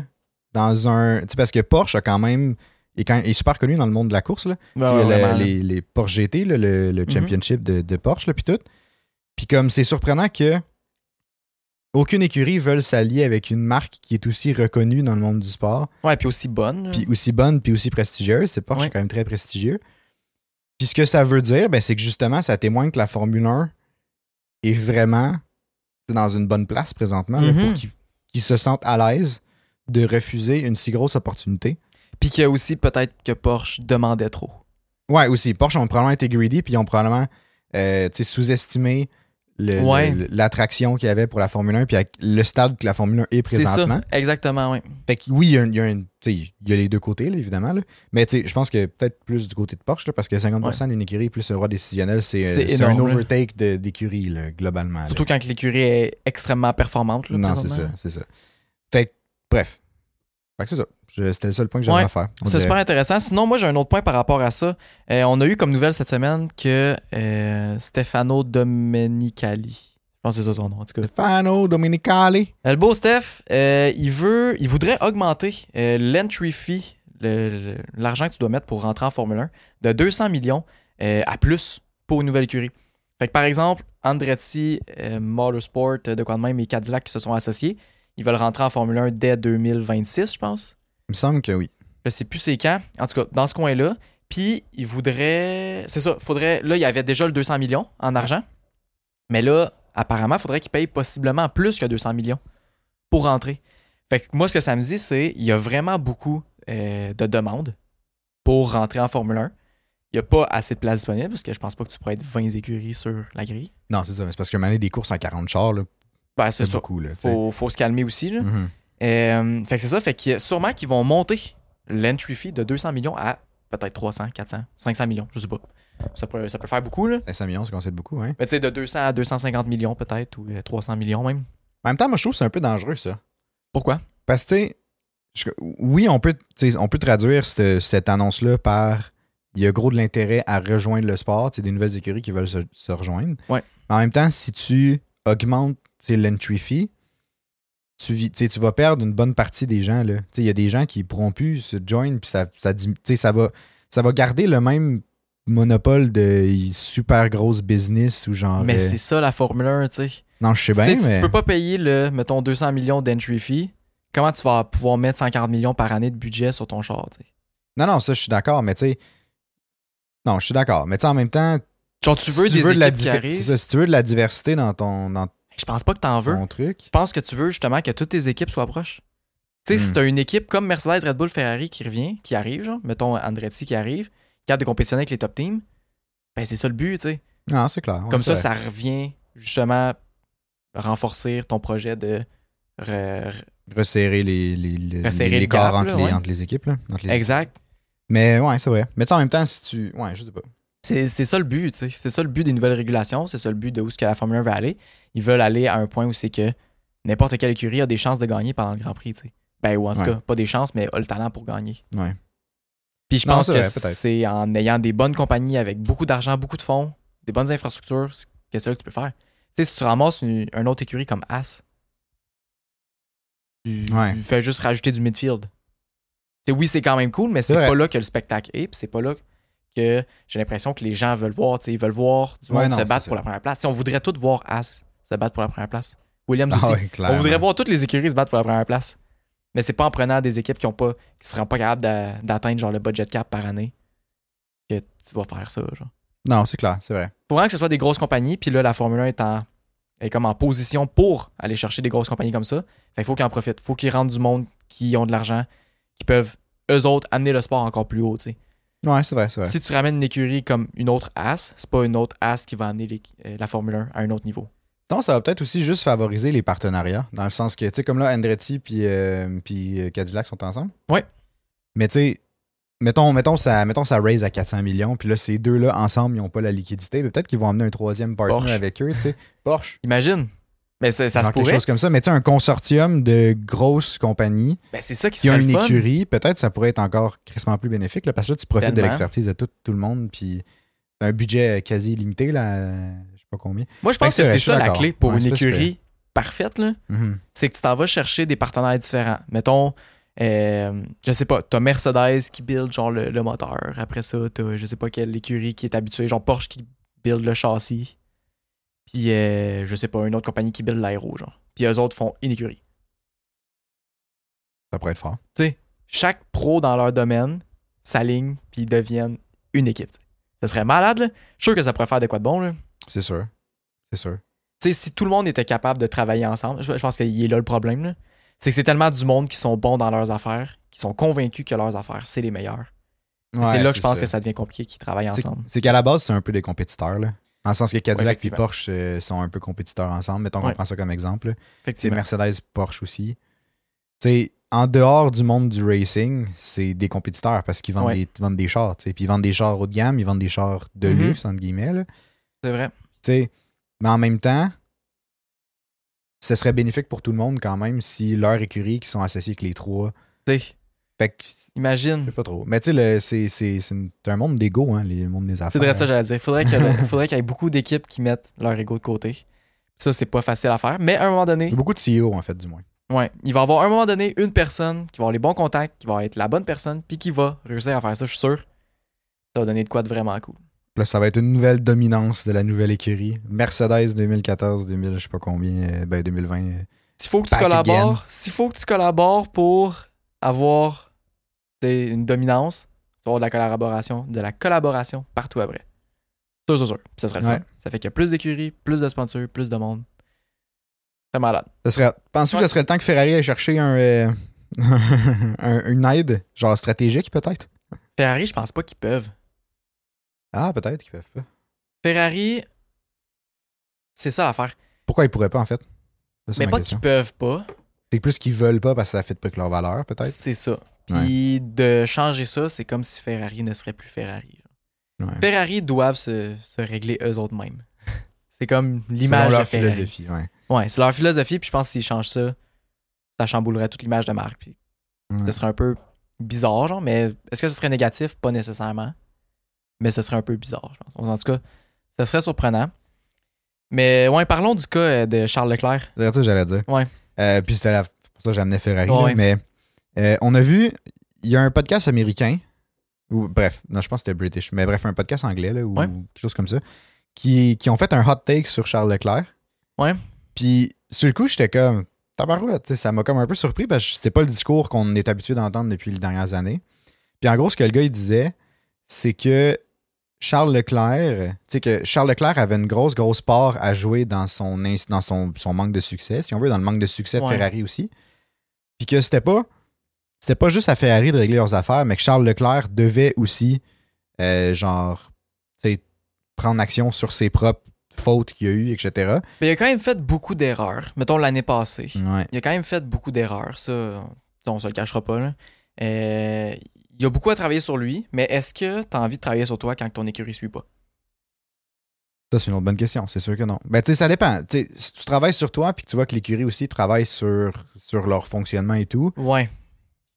dans un. Tu sais, parce que Porsche a quand même. est, quand, est super connu dans le monde de la course, là. Ouais, il le- les, les Porsche GT, là, le, le Mhm. championship de, de Porsche, là, puis tout. Puis comme c'est surprenant que aucune écurie veuille s'allier avec une marque qui est aussi reconnue dans le monde du sport, Ouais, puis aussi bonne. puis aussi bonne, puis aussi prestigieuse. C'est Porsche Ouais. c'est quand même très prestigieux. Puis ce que ça veut dire, ben, c'est que justement, ça témoigne que la Formule 1 est vraiment dans une bonne place présentement là, pour qu'ils qu'ils se sentent à l'aise de refuser une si grosse opportunité. Puis qu'il y a aussi peut-être que Porsche demandait trop. Ouais, aussi. Porsche ont probablement été greedy, puis ils ont probablement euh, sous-estimé Ouais. l'attraction qu'il y avait pour la Formule 1, puis le stade que la Formule 1 est C'est présentement. ça. Exactement, oui. Fait que oui, il y a, il y a il y les deux côtés, là, évidemment. là. Mais je pense que peut-être plus du côté de Porsche, là, parce que 50% d'une écurie plus le droit décisionnel, c'est euh, C'est c'est un overtake d'écurie, globalement. Surtout quand l'écurie est extrêmement performante. Non, c'est ça, c'est ça. Fait que, bref. C'est ça. C'était le seul point que j'avais Ouais, à faire. C'est super intéressant. Sinon, moi, j'ai un autre point par rapport à ça. Euh, on a eu comme nouvelle cette semaine que euh, Stefano Domenicali, je pense que c'est ça son nom, en tout cas. Stefano Domenicali. Euh, Le beau Steph, euh, il veut, il voudrait augmenter l'entry fee, l'argent que tu dois mettre pour rentrer en Formule 1, de 200 millions à plus pour une nouvelle écurie. Fait que par exemple, Andretti, Motorsport, de quoi de même, et Cadillac qui se sont associés, ils veulent rentrer en Formule 1 dès 2026, je pense. Il me semble que oui. Je sais plus c'est quand. En tout cas, dans ce coin-là. Puis, il voudrait. C'est ça. Faudrait. Là, il y avait déjà le 200 millions en argent. Mais là, apparemment, il faudrait qu'il paye possiblement plus que 200 millions pour rentrer. Fait que moi, ce que ça me dit, c'est il y a vraiment beaucoup euh, de demandes pour rentrer en Formule 1. Il n'y a pas assez de place disponible parce que je pense pas que tu pourrais être 20 écuries sur la grille. Non, c'est ça. mais C'est parce que maintenant, des courses en 40 chars, là, Ben, c'est c'est ça. beaucoup. Là. Faut, faut se calmer aussi. Là. Mhm. Euh, fait que c'est ça, fait que sûrement qu'ils vont monter l'entry fee de 200 millions à peut-être 300, 400, 500 millions, je sais pas. Ça peut, ça peut faire beaucoup, là. 500 millions, c'est qu'on sait beaucoup, hein. Mais tu sais, de 200 à 250 millions peut-être, ou euh, 300 millions même. En même temps, moi, je trouve que c'est un peu dangereux, ça. Pourquoi? Parce que, tu sais, oui, on peut, on peut traduire cette, cette annonce-là par il y a gros de l'intérêt à rejoindre le sport, sais, des nouvelles écuries qui veulent se, se rejoindre. Ouais. Mais en même temps, si tu augmentes l'entry fee, tu, vis- tu tu vas perdre une bonne partie des gens. Tu Il y a des gens qui pourront plus se join, puis ça, ça, tu ça, va, ça va garder le même monopole de super grosse business ou genre. mais euh, c'est ça la Formule 1, tu sais. non, je sais Si bien, tu mais. peux pas payer le, mettons, 200 millions d'entry fee, comment tu vas pouvoir mettre 140 millions par année de budget sur ton char, tu sais? Non, non, ça, je suis d'accord, mais tu sais. Non, je suis d'accord. Mais tu sais, en même temps, Genre, tu si veux des de la qui arrivent. ça, si tu veux de la diversité dans ton. Dans, Je pense pas que t'en veux. truc. Je pense que tu veux justement que toutes tes équipes soient proches. Tu sais, si Hmm. t'as une équipe comme Mercedes, Red Bull, Ferrari qui revient, qui arrive, genre, mettons Andretti qui arrive, capable de compétitionner avec les top teams, ben c'est ça le but, tu sais. Non, c'est clair. Comme ça, ça revient justement renforcer ton projet de. re- re- Resserrer les, les, les, Resserrer gap, entre, là, les, ouais. entre les équipes. Là, entre les- Exact. Mais ouais, c'est vrai. Mais tu sais, en même temps, si tu. Ouais, je sais pas. C'est ça le but. C'est ça le but des nouvelles régulations. C'est ça le but de où ce que la Formule 1 veut aller. Ils veulent aller à un point où c'est que n'importe quelle écurie a des chances de gagner pendant le Grand Prix. Ben, ou en tout Ouais. cas, pas des chances, mais a le talent pour gagner. Ouais. Puis je Non, pense que c'est en ayant des bonnes compagnies avec beaucoup d'argent, beaucoup de fonds, des bonnes infrastructures, que c'est là que tu peux faire. Tu sais, si tu ramasses une, un autre écurie comme As, tu Ouais. fais juste rajouter du midfield. Tu sais, oui, c'est quand même cool, mais C'est pas là que le spectacle est, puis c'est pas là que j'ai l'impression que les gens veulent voir. Ils veulent voir du Ouais, monde non, se battre pour la première place. On voudrait tous voir As se battre pour la première place. Williams Ah aussi. On voudrait voir toutes les écuries se battre pour la première place. Mais c'est pas en prenant des équipes qui ont pas qui seront pas capables d'a- d'atteindre genre le budget cap par année que tu vas faire ça. Genre. Non, c'est clair, c'est vrai. Faut vraiment que ce soit des grosses compagnies, puis là la Formule 1 est en est comme en position pour aller chercher des grosses compagnies comme ça. Fait qu'il faut qu'ils en profitent. Faut qu'ils rendent du monde qui ont de l'argent, qui peuvent eux autres amener le sport encore plus haut. tu sais. Ouais, c'est vrai, c'est vrai. Si tu ramènes une écurie comme une autre as, c'est pas une autre as qui va amener euh, la Formule 1 à un autre niveau. Non, ça va peut-être aussi juste favoriser les partenariats, dans le sens que, tu sais, comme là, Andretti puis, euh, puis euh, Cadillac sont ensemble. Ouais. Mais tu sais, mettons, mettons, ça, mettons ça raise à 400 millions, puis là, ces deux-là, ensemble, ils n'ont pas la liquidité. mais Peut-être qu'ils vont amener un troisième partner Porsche. avec eux, tu sais. Porsche. Imagine. Mais ça, ça se Genre quelque pourrait. chose comme ça. Mais tu sais, un consortium de grosses compagnies Ben, c'est ça qui qui ont une fun. écurie, peut-être ça pourrait être encore crissement plus bénéfique, là, parce que là, tu profites de l'expertise de tout, tout le monde, puis un budget quasi illimité, là, je sais pas combien. Moi, je pense que que c'est ça la clé pour Ouais, une écurie parfaite, là. Mhm. c'est que tu t'en vas chercher des partenaires différents. Mettons, euh, je sais pas, t'as Mercedes qui build genre le, le moteur. Après ça, t'as je sais pas quelle écurie qui est habituée, genre Porsche qui build le châssis. Puis euh, je sais pas, une autre compagnie qui build l'aéro, genre. Puis eux autres font une écurie. Ça pourrait être fort. Chaque pro dans leur domaine s'aligne puis ils deviennent une équipe. t'sais. Ça serait malade, là. Je suis sûr que ça pourrait faire de quoi de bon, là. C'est sûr. C'est sûr. Tu sais, si tout le monde était capable de travailler ensemble, je pense qu'il est là le problème, là. C'est que c'est tellement du monde qui sont bons dans leurs affaires, qui sont convaincus que leurs affaires, c'est les meilleures. c'est Ouais, là que je pense ça. que ça devient compliqué qu'ils travaillent C'est- ensemble. C'est qu'à la base, c'est un peu des compétiteurs. Là. En sens que Cadillac et. Porsche euh, sont un peu compétiteurs ensemble. Mettons qu'on prend ça comme exemple. C'est. Mercedes, Porsche aussi. Sais, en dehors du monde du racing, c'est des compétiteurs parce qu'ils vendent, Ouais. des, vendent des chars. Puis ils vendent des chars haut de gamme, ils vendent des chars de Mhm. luxe, entre guillemets. C'est vrai. Mais en même temps, ce serait bénéfique pour tout le monde quand même si leurs écuries qui sont associées avec les trois. Fait que, je imagine. sais pas trop. Mais tu sais, c'est- c'est c'est c'est un monde d'ego, hein, les- le monde des C'est affaires. vrai ça, j'allais dire. Faudrait qu'il y ait- faudrait qu'il y ait beaucoup d'équipes qui mettent leur ego de côté. Ça, c'est pas facile à faire. Mais à un moment donné, Il y a beaucoup de CEO, en fait, du moins. ouais, il va y avoir à un moment donné une personne qui va avoir les bons contacts, qui va être la bonne personne, puis qui va réussir à faire ça, je suis sûr. Ça va donner de quoi de vraiment cool. Là, ça va être une nouvelle dominance de la nouvelle écurie. Mercedes 2014, 2000, je sais pas combien, euh, ben 2020. euh, S'il faut que tu collabores, s'il faut que tu collabores pour avoir t'sais, une dominance, tu vas avoir de la collaboration, de la collaboration partout après. Sûr, sûr, sûr. Puis ça serait le fun. Ouais. Ça fait qu'il y a plus d'écuries, plus de sponsors, plus de monde. Très malade. Ça serait, penses-tu Ouais. que ce serait le temps que Ferrari aille chercher un, euh, un- une aide, genre stratégique peut-être? Ferrari, je pense pas qu'ils peuvent. Ah, peut-être qu'ils peuvent pas. Ferrari, c'est ça l'affaire. Pourquoi ils pourraient pas, en fait? Ça, c'est Mais ma pas qu'ils peuvent pas, C'est plus qu'ils veulent pas parce que ça fait pas que leur valeur, peut-être? c'est ça. Puis de changer ça, c'est comme si Ferrari ne serait plus Ferrari. Ouais. Ferrari doivent se, se régler eux autres mêmes. C'est comme l'image de leur Ferrari. philosophie, ouais. Ouais, c'est leur philosophie, puis je pense que s'ils changent ça, ça chamboulerait toute l'image de marque. Puis ce serait un peu bizarre, genre, mais est-ce que ce serait négatif? Pas nécessairement. Mais ce serait un peu bizarre, je pense. En tout cas, ça serait surprenant. Mais ouais, parlons du cas euh, de Charles Leclerc. C'est ça que j'allais dire. Ouais. Euh, puis c'était pour ça que j'amenais Ferrari. Ouais. là, mais euh, on a vu, il y a un podcast américain, ou bref, non, je pense que c'était British, mais bref, un podcast anglais, là, ou Ouais. quelque chose comme ça, qui, qui ont fait un hot take sur Charles Leclerc. Ouais. Puis sur le coup, j'étais comme, tabarouette, ça m'a comme un peu surpris parce que c'était pas le discours qu'on est habitué d'entendre depuis les dernières années. Puis en gros, ce que le gars il disait, c'est que Charles Leclerc, tu sais que Charles Leclerc avait une grosse, grosse part à jouer dans son, ins- dans son, son manque de succès, si on veut, dans le manque de succès de Ouais. Ferrari aussi. Puis que c'était pas. C'était pas juste à Ferrari de régler leurs affaires, mais que Charles Leclerc devait aussi, euh, genre, tu sais, prendre action sur ses propres fautes qu'il y a eu, etc. Mais il a quand même fait beaucoup d'erreurs. Mettons l'année passée. Ouais. Il a quand même fait beaucoup d'erreurs. Ça, on, se le cachera pas. Là. Euh, il y a beaucoup à travailler sur lui, mais est-ce que tu as envie de travailler sur toi quand ton écurie suit pas? Ça, c'est une autre bonne question. C'est sûr que non. Ben, tu sais, ça dépend. Si tu travailles sur toi, puis que tu vois que l'écurie aussi travaille sur, sur leur fonctionnement et tout, Ouais.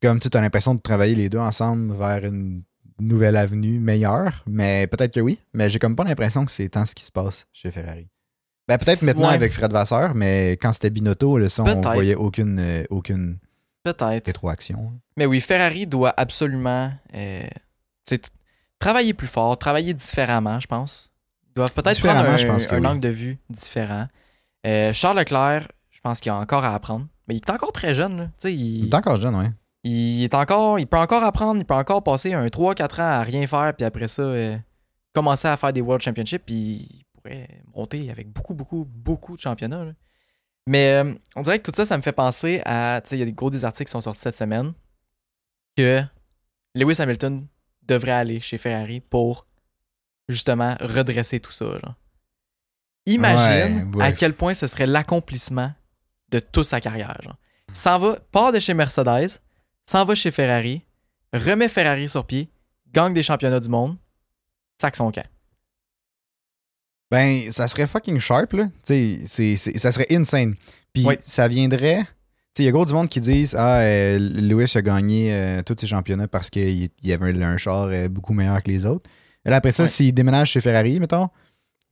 Comme tu as l'impression de travailler les deux ensemble vers une nouvelle avenue meilleure, mais peut-être que oui, mais j'ai comme pas l'impression que c'est tant ce qui se passe chez Ferrari. Ben peut-être maintenant ouais. avec Fred Vasseur, mais quand c'était Binotto, le son, on voyait aucune, euh, aucune rétroaction. Mais oui, Ferrari doit absolument euh, travailler plus fort, travailler différemment, je pense. Ils doivent peut-être prendre un, je pense que un oui. angle de vue différent. Euh, Charles Leclerc, je pense qu'il a encore à apprendre. Mais il est encore très jeune. là. Tu sais, Il il, est encore jeune, ouais. Il est encore, il peut encore apprendre, il peut encore passer un 3-4 ans à rien faire, puis après ça, euh, commencer à faire des World Championships, puis il pourrait monter avec beaucoup, beaucoup, beaucoup de championnats. là. Mais euh, on dirait que tout ça, ça me fait penser à. Tu sais, il y a des gros des articles qui sont sortis cette semaine que Lewis Hamilton devrait aller chez Ferrari pour justement redresser tout ça. genre. Imagine Ouais, ouais. à quel point ce serait l'accomplissement de toute sa carrière. S'en va, part de chez Mercedes, s'en va chez Ferrari, remet Ferrari sur pied, gagne des championnats du monde, sac son camp. Ben, ça serait fucking sharp, là. Tu sais, ça serait insane. Puis Oui. ça viendrait. Tu sais, il y a gros du monde qui disent Ah, euh, Lewis a gagné euh, tous ses championnats parce qu'il il y avait un char euh, beaucoup meilleur que les autres. Et là, après ça, s'il déménage chez Ferrari, mettons,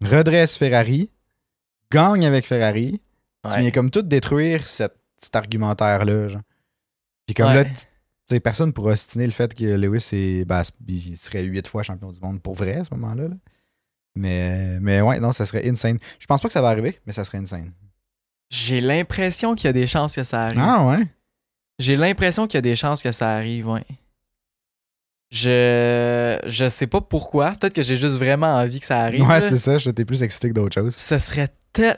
redresse Ferrari, gagne avec Ferrari, tu Ouais. viens comme tout détruire cette- cet argumentaire-là. genre. Puis comme là, Ouais. tu tu sais, personne pourra ostiner le fait que Lewis est, ben, il serait huit fois champion du monde pour vrai à ce moment-là. là. Mais, mais ouais, non, ça serait insane. Je pense pas que ça va arriver, mais ça serait insane. J'ai l'impression qu'il y a des chances que ça arrive. Ah ouais? J'ai l'impression qu'il y a des chances que ça arrive, ouais. Je je sais pas pourquoi. Peut-être que j'ai juste vraiment envie que ça arrive. Ouais, là. c'est ça. J'étais plus excité que d'autres choses. ce serait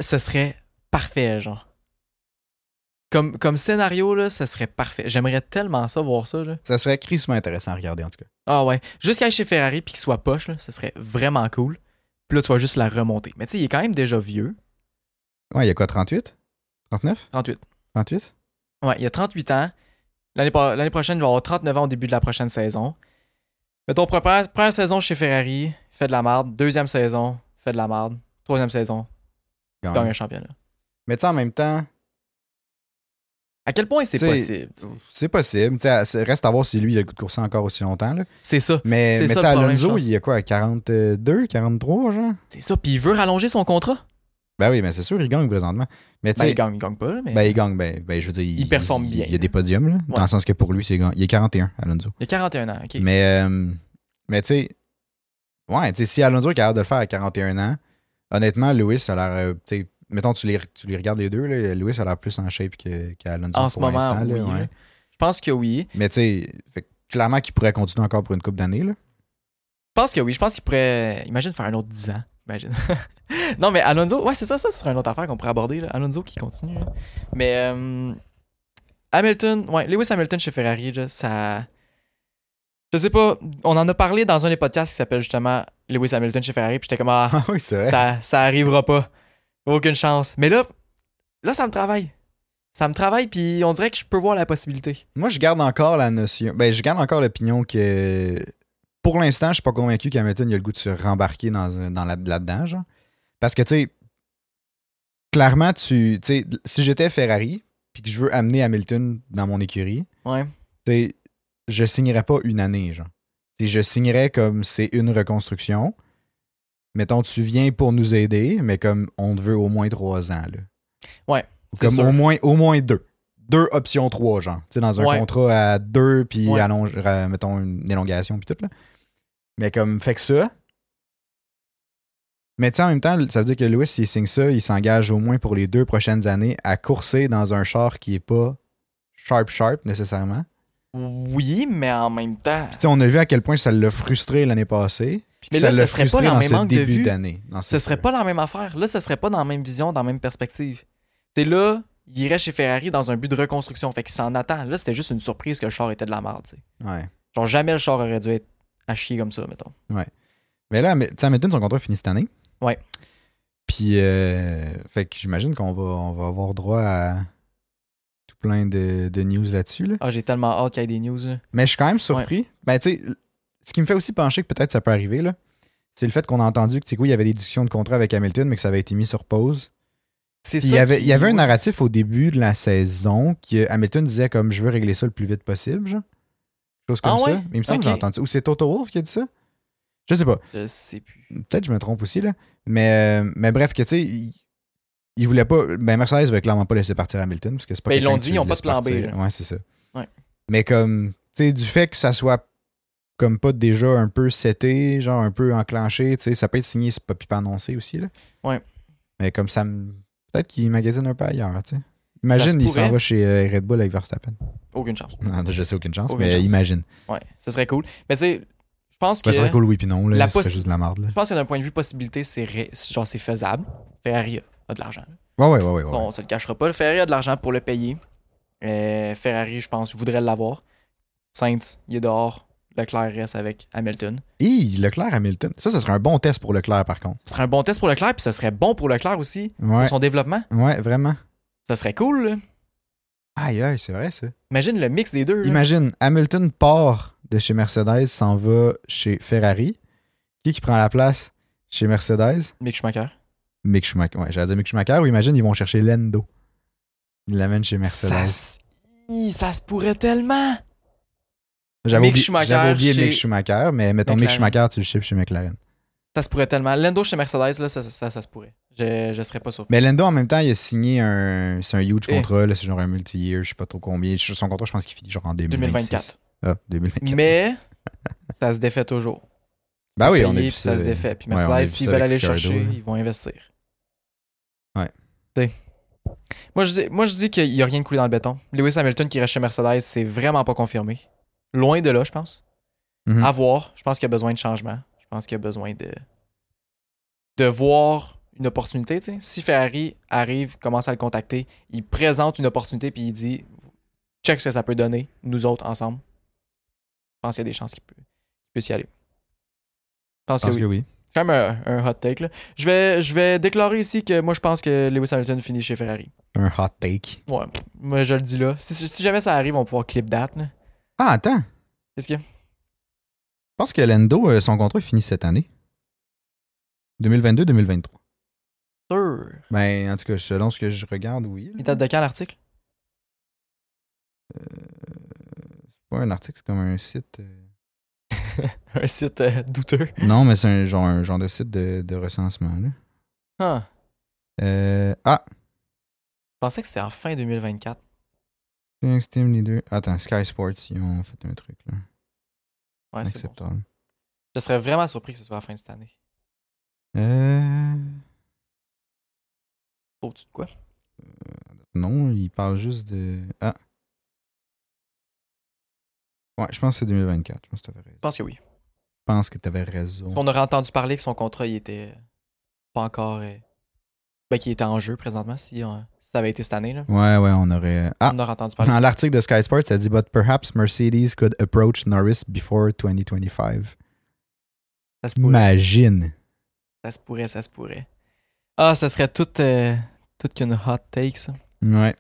ce serait parfait, genre. Comme, comme scénario, là, ce serait parfait. J'aimerais tellement ça, voir ça, là. Ça serait crissement intéressant à regarder, en tout cas. Ah ouais. Jusqu'à chez Ferrari puis qu'il soit poche, là, ce serait vraiment cool. Puis là, tu vas juste la remonter. Mais tu sais, il est quand même déjà vieux. Ouais, il y a quoi, 38? 39? 38. 38? Ouais, il a 38 ans. L'année prochaine, il va avoir 39 ans au début de la prochaine saison. Mettons, première, première saison chez Ferrari, fait de la merde. Deuxième saison, fait de la merde. Troisième saison, Gagne. gagne un championnat. Mais tu sais, en même temps, À quel point c'est possible? c'est possible. Reste à voir si lui, il a le goût de courser encore aussi longtemps. C'est ça. Mais, mais ça Alonso, il y a quoi, à 42, 43, genre? C'est ça. Puis il veut rallonger son contrat? Ben oui, mais c'est sûr, il gagne présentement. Mais Ben, il gagne, il gagne pas, là, mais ben, il gagne, ben, ben, je veux dire, Il performe bien, Il y a des podiums, là, Ouais. dans le sens que pour lui, c'est il est 41, Alonso. il a 41 ans. ok. Mais, euh, mais tu sais, ouais, tu sais, si Alonso est capable de le faire à 41 ans, honnêtement, Lewis a l'air, euh, tu sais, mettons, tu les, tu les regardes les deux, là, Lewis a l'air plus en shape qu'Alonso en ce pour moment, là, oui. ouais. Je pense que oui. Mais tu sais, clairement qu'il pourrait continuer encore pour une coupe d'années, là. Je pense que oui. Je pense qu'il pourrait. Imagine faire un autre 10 ans. Imagine. non, mais Alonso, ouais, c'est ça, ça serait une autre affaire qu'on pourrait aborder. Là. Alonso qui continue. là. Mais euh, Hamilton, ouais, Lewis Hamilton chez Ferrari, là, ça. Je sais pas, on en a parlé dans un des podcasts qui s'appelle justement Lewis Hamilton chez Ferrari, puis j'étais comme, ah, oui, ça, ça arrivera pas. Aucune chance. Mais là, là, ça me travaille. Ça me travaille, puis on dirait que je peux voir la possibilité. Moi, je garde encore la notion. Ben, je garde encore l'opinion que. Pour l'instant, je suis pas convaincu qu'Hamilton il a le goût de se rembarquer dans, dans la- là-dedans, genre. Parce que, tu sais, clairement, tu. Sais, si j'étais Ferrari, puis que je veux amener Hamilton dans mon écurie, Ouais. tu sais, je signerais pas une année, genre. Je signerais comme c'est une reconstruction. Mettons, tu viens pour nous aider, mais comme on te veut au moins trois ans, là. Ouais, Comme sûr. au moins, au moins deux. Deux options trois, genre. Tu sais, dans un Ouais. contrat à deux, puis Ouais. allonge, euh, mettons une élongation, puis tout, là. Mais comme, fait que ça. Mais tu sais, en même temps, ça veut dire que Lewis, s'il signe ça, il s'engage au moins pour les deux prochaines années à courser dans un char qui est pas sharp-sharp nécessairement. Oui, mais en même temps. Puis, on a vu à quel point ça l'a frustré l'année passée. Puis Mais ça là, ce serait pas dans mes ce manques de début vue. Ce serait pas la même affaire. Là, ce serait pas dans la même vision, dans la même perspective. C'est là, il irait chez Ferrari dans un but de reconstruction. Fait qu'il s'en attend. Là, c'était juste une surprise que le char était de la merde. Ouais. Genre, jamais le char aurait dû être à chier comme ça, mettons. Mais là, mais- tu sais, Hamilton, son contrat finit cette année. Ouais. Puis, euh, fait que j'imagine qu'on va, on va avoir droit à plein de, de news là-dessus. Là. Ah, j'ai tellement hâte qu'il y ait des news. là. Mais je suis quand même surpris. Ben, tu sais, ce qui me fait aussi pencher que peut-être ça peut arriver, là, c'est le fait qu'on a entendu que, tu sais, quoi, il y avait des discussions de contrat avec Hamilton, mais que ça avait été mis sur pause. C'est ça. il y avait, qui- il y avait un narratif au début de la saison que Hamilton disait comme je veux régler ça le plus vite possible, genre. Chose comme Ah ça. Mais il me semble que j'ai entendu. Ou c'est Toto Wolff qui a dit ça? Je sais pas. Je sais plus. Peut-être que je me trompe aussi, là. Mais, euh, mais bref, que tu sais, il, il voulait pas. Ben, Mercedes veut clairement pas laisser partir Hamilton parce que c'est pas Ben, ils l'ont dit, ils ont pas de plan B. Ouais, c'est ça. Ouais. Mais comme, tu sais, du fait que ça soit comme pas déjà un peu seté, genre un peu enclenché, tu sais, ça peut être signé, c'est pas, pas annoncé aussi, là. Ouais. Mais comme ça me. Peut-être qu'il magasine un peu ailleurs, tu sais. Imagine, se il s'en va chez euh, Red Bull avec Verstappen. Aucune chance. Non, je sais aucune chance, Aucune mais chance. imagine. Ouais, ce serait cool. Mais tu sais, je pense que. Ça serait cool, oui, puis non, là. La juste de la merde, là. Je pense que d'un point de vue possibilité, c'est ré- genre c'est faisable. Ferrari a, de l'argent. Ouais, ouais, ouais. On se le cachera pas. Le Ferrari a de l'argent pour le payer. Euh, Ferrari, je pense, voudrait l'avoir. Sainz, il est dehors. Leclerc reste avec Hamilton. Hi, Leclerc Hamilton. Ça, ça serait un bon test pour Leclerc, par contre. Ce serait un bon test pour Leclerc, puis ce serait bon pour Leclerc aussi, Ouais, pour son développement. ouais, vraiment. Ça serait cool. là. Aïe, aïe, c'est vrai, ça. Imagine le mix des deux. là. Imagine, Hamilton part de chez Mercedes, s'en va chez Ferrari. Qui qui prend la place chez Mercedes? Mick Schumacher. Mick Schumacher. Ouais, j'allais dire Mick Schumacher. Ou imagine, ils vont chercher Lendo. Ils l'amènent chez Mercedes. ça se pourrait tellement. J'avais Mick oublié, Schumacher oublié chez Mick Schumacher, mais mettons Mick McLaren. Schumacher, tu le chiffres chez McLaren. Ça se pourrait tellement. Lando chez Mercedes, là, ça, ça, ça se pourrait. Je, je serais pas surpris. Mais Lendo, en même temps, il a signé un. C'est un huge Eh. contrat, c'est genre un multi-year, je sais pas trop combien. Son contrat, je pense qu'il finit genre en 2026. 2024. Ah, 2024. Mais ça se défait toujours. bah oui, on vu puis ça se euh, défait. Puis Mercedes, s'ils veulent aller chercher, là. ils vont investir. Ouais. Moi je, dis, moi, je dis qu'il n'y a rien de coulé dans le béton. Lewis Hamilton qui reste chez Mercedes, c'est vraiment pas confirmé. Loin de là, je pense. Mhm. À voir. Je pense qu'il y a besoin de changement. Je pense qu'il y a besoin de, de voir une opportunité. Si Ferrari arrive, commence à le contacter, il présente une opportunité puis il dit check ce que ça peut donner, nous autres ensemble. Je pense qu'il y a des chances qu'il peut, puisse y aller. Je pense Je pense que que oui. C'est quand même un, un hot take. Là. Je, vais, je vais déclarer ici que moi je pense que Lewis Hamilton finit chez Ferrari. Un hot take. Ouais, moi je le dis là. Si, si jamais ça arrive, on va pouvoir clip date. là. Ah, attends. Qu'est-ce qu'il y a? Je pense que Lendo, euh, son contrat finit cette année. 2022-2023. Sûr. Ben, en tout cas, selon ce que je regarde, oui. Il date de quand l'article C'est pas un article, c'est comme un site. euh. Un site euh, douteux. Non, mais c'est un genre, un genre de site de, de recensement. Là. Ah, Euh, ah, je pensais que c'était en fin 2024. Phoenix Team Leader. Attends, Sky Sports, ils ont fait un truc. Là. Ouais, c'est bon. Je serais vraiment surpris que ce soit à la fin de cette année. Euh, Au-dessus de quoi? Non, il parle juste de. Ah. Ouais, je pense que c'est 2024. Je pense que t'avais raison. Je pense que oui. Je pense que t'avais raison. On aurait entendu parler que son contrat il était pas encore. euh, Ben, qu'il était en jeu présentement si, euh, si ça avait été cette année. Là. Ouais, ouais, on aurait. Ah, On aurait entendu parler. Dans l'article de Sky Sports, ça dit But perhaps Mercedes could approach Norris before 2025. Ça se pourrait. Imagine. Ça se pourrait, ça se pourrait. Ah, ça serait toute, euh, toute qu'une hot take, ça. Ouais.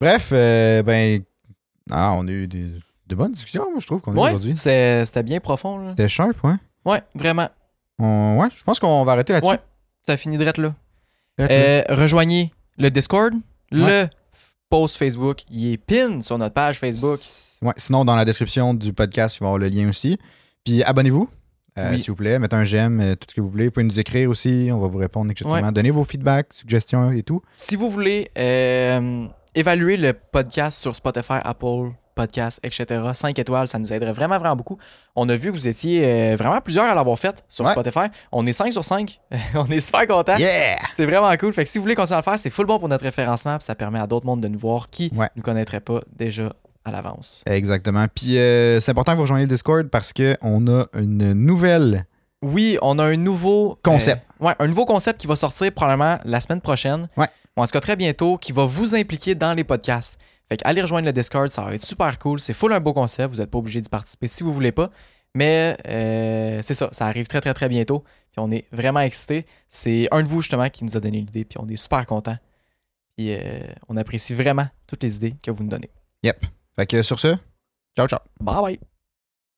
Bref, euh, ben. Ah, on a eu des, de bonnes discussions, moi, je trouve, qu'on a Ouais, aujourd'hui. c'était bien profond, là. C'était sharp, ouais. Ouais, vraiment. On- ouais, je pense qu'on va arrêter là-dessus. Ouais. Ça finit direct là. Direct là. Euh, rejoignez le Discord, le post Facebook. Il est pin sur notre page Facebook. Ouais, sinon, dans la description du podcast, il va y avoir le lien aussi. Puis abonnez-vous, euh, Oui. s'il vous plaît. Mettez un j'aime, euh, tout ce que vous voulez. Vous pouvez nous écrire aussi, on va vous répondre, etc. Ouais. Donnez vos feedbacks, suggestions et tout. Si vous voulez euh, évaluer le podcast sur Spotify, Apple Podcast, etc., 5 étoiles, ça nous aiderait vraiment, vraiment beaucoup. On a vu que vous étiez euh, vraiment plusieurs à l'avoir fait sur Ouais. Spotify. On est 5 sur 5. On est super contents. Yeah! C'est vraiment cool. Fait que si vous voulez continuer à le faire, c'est full bon pour notre référencement. Puis ça permet à d'autres mondes de nous voir qui Ouais. ne nous connaîtraient pas déjà à l'avance. Exactement. Puis euh, c'est important que vous rejoigniez le Discord parce qu'on a une nouvelle. Oui, on a un nouveau Concept. euh, ouais, un nouveau concept qui va sortir probablement la semaine prochaine. Ouais. Ou en tout cas très bientôt, qui va vous impliquer dans les podcasts. Fait que allez rejoindre le Discord, ça va être super cool. C'est full un beau concept, vous n'êtes pas obligé d'y participer si vous voulez pas. Mais euh, c'est ça, ça arrive très très très bientôt. Puis on est vraiment excités. C'est un de vous justement qui nous a donné l'idée, puis on est super contents. Puis euh, on apprécie vraiment toutes les idées que vous nous donnez. Yep. Fait que sur ce, ciao ciao. Bye bye!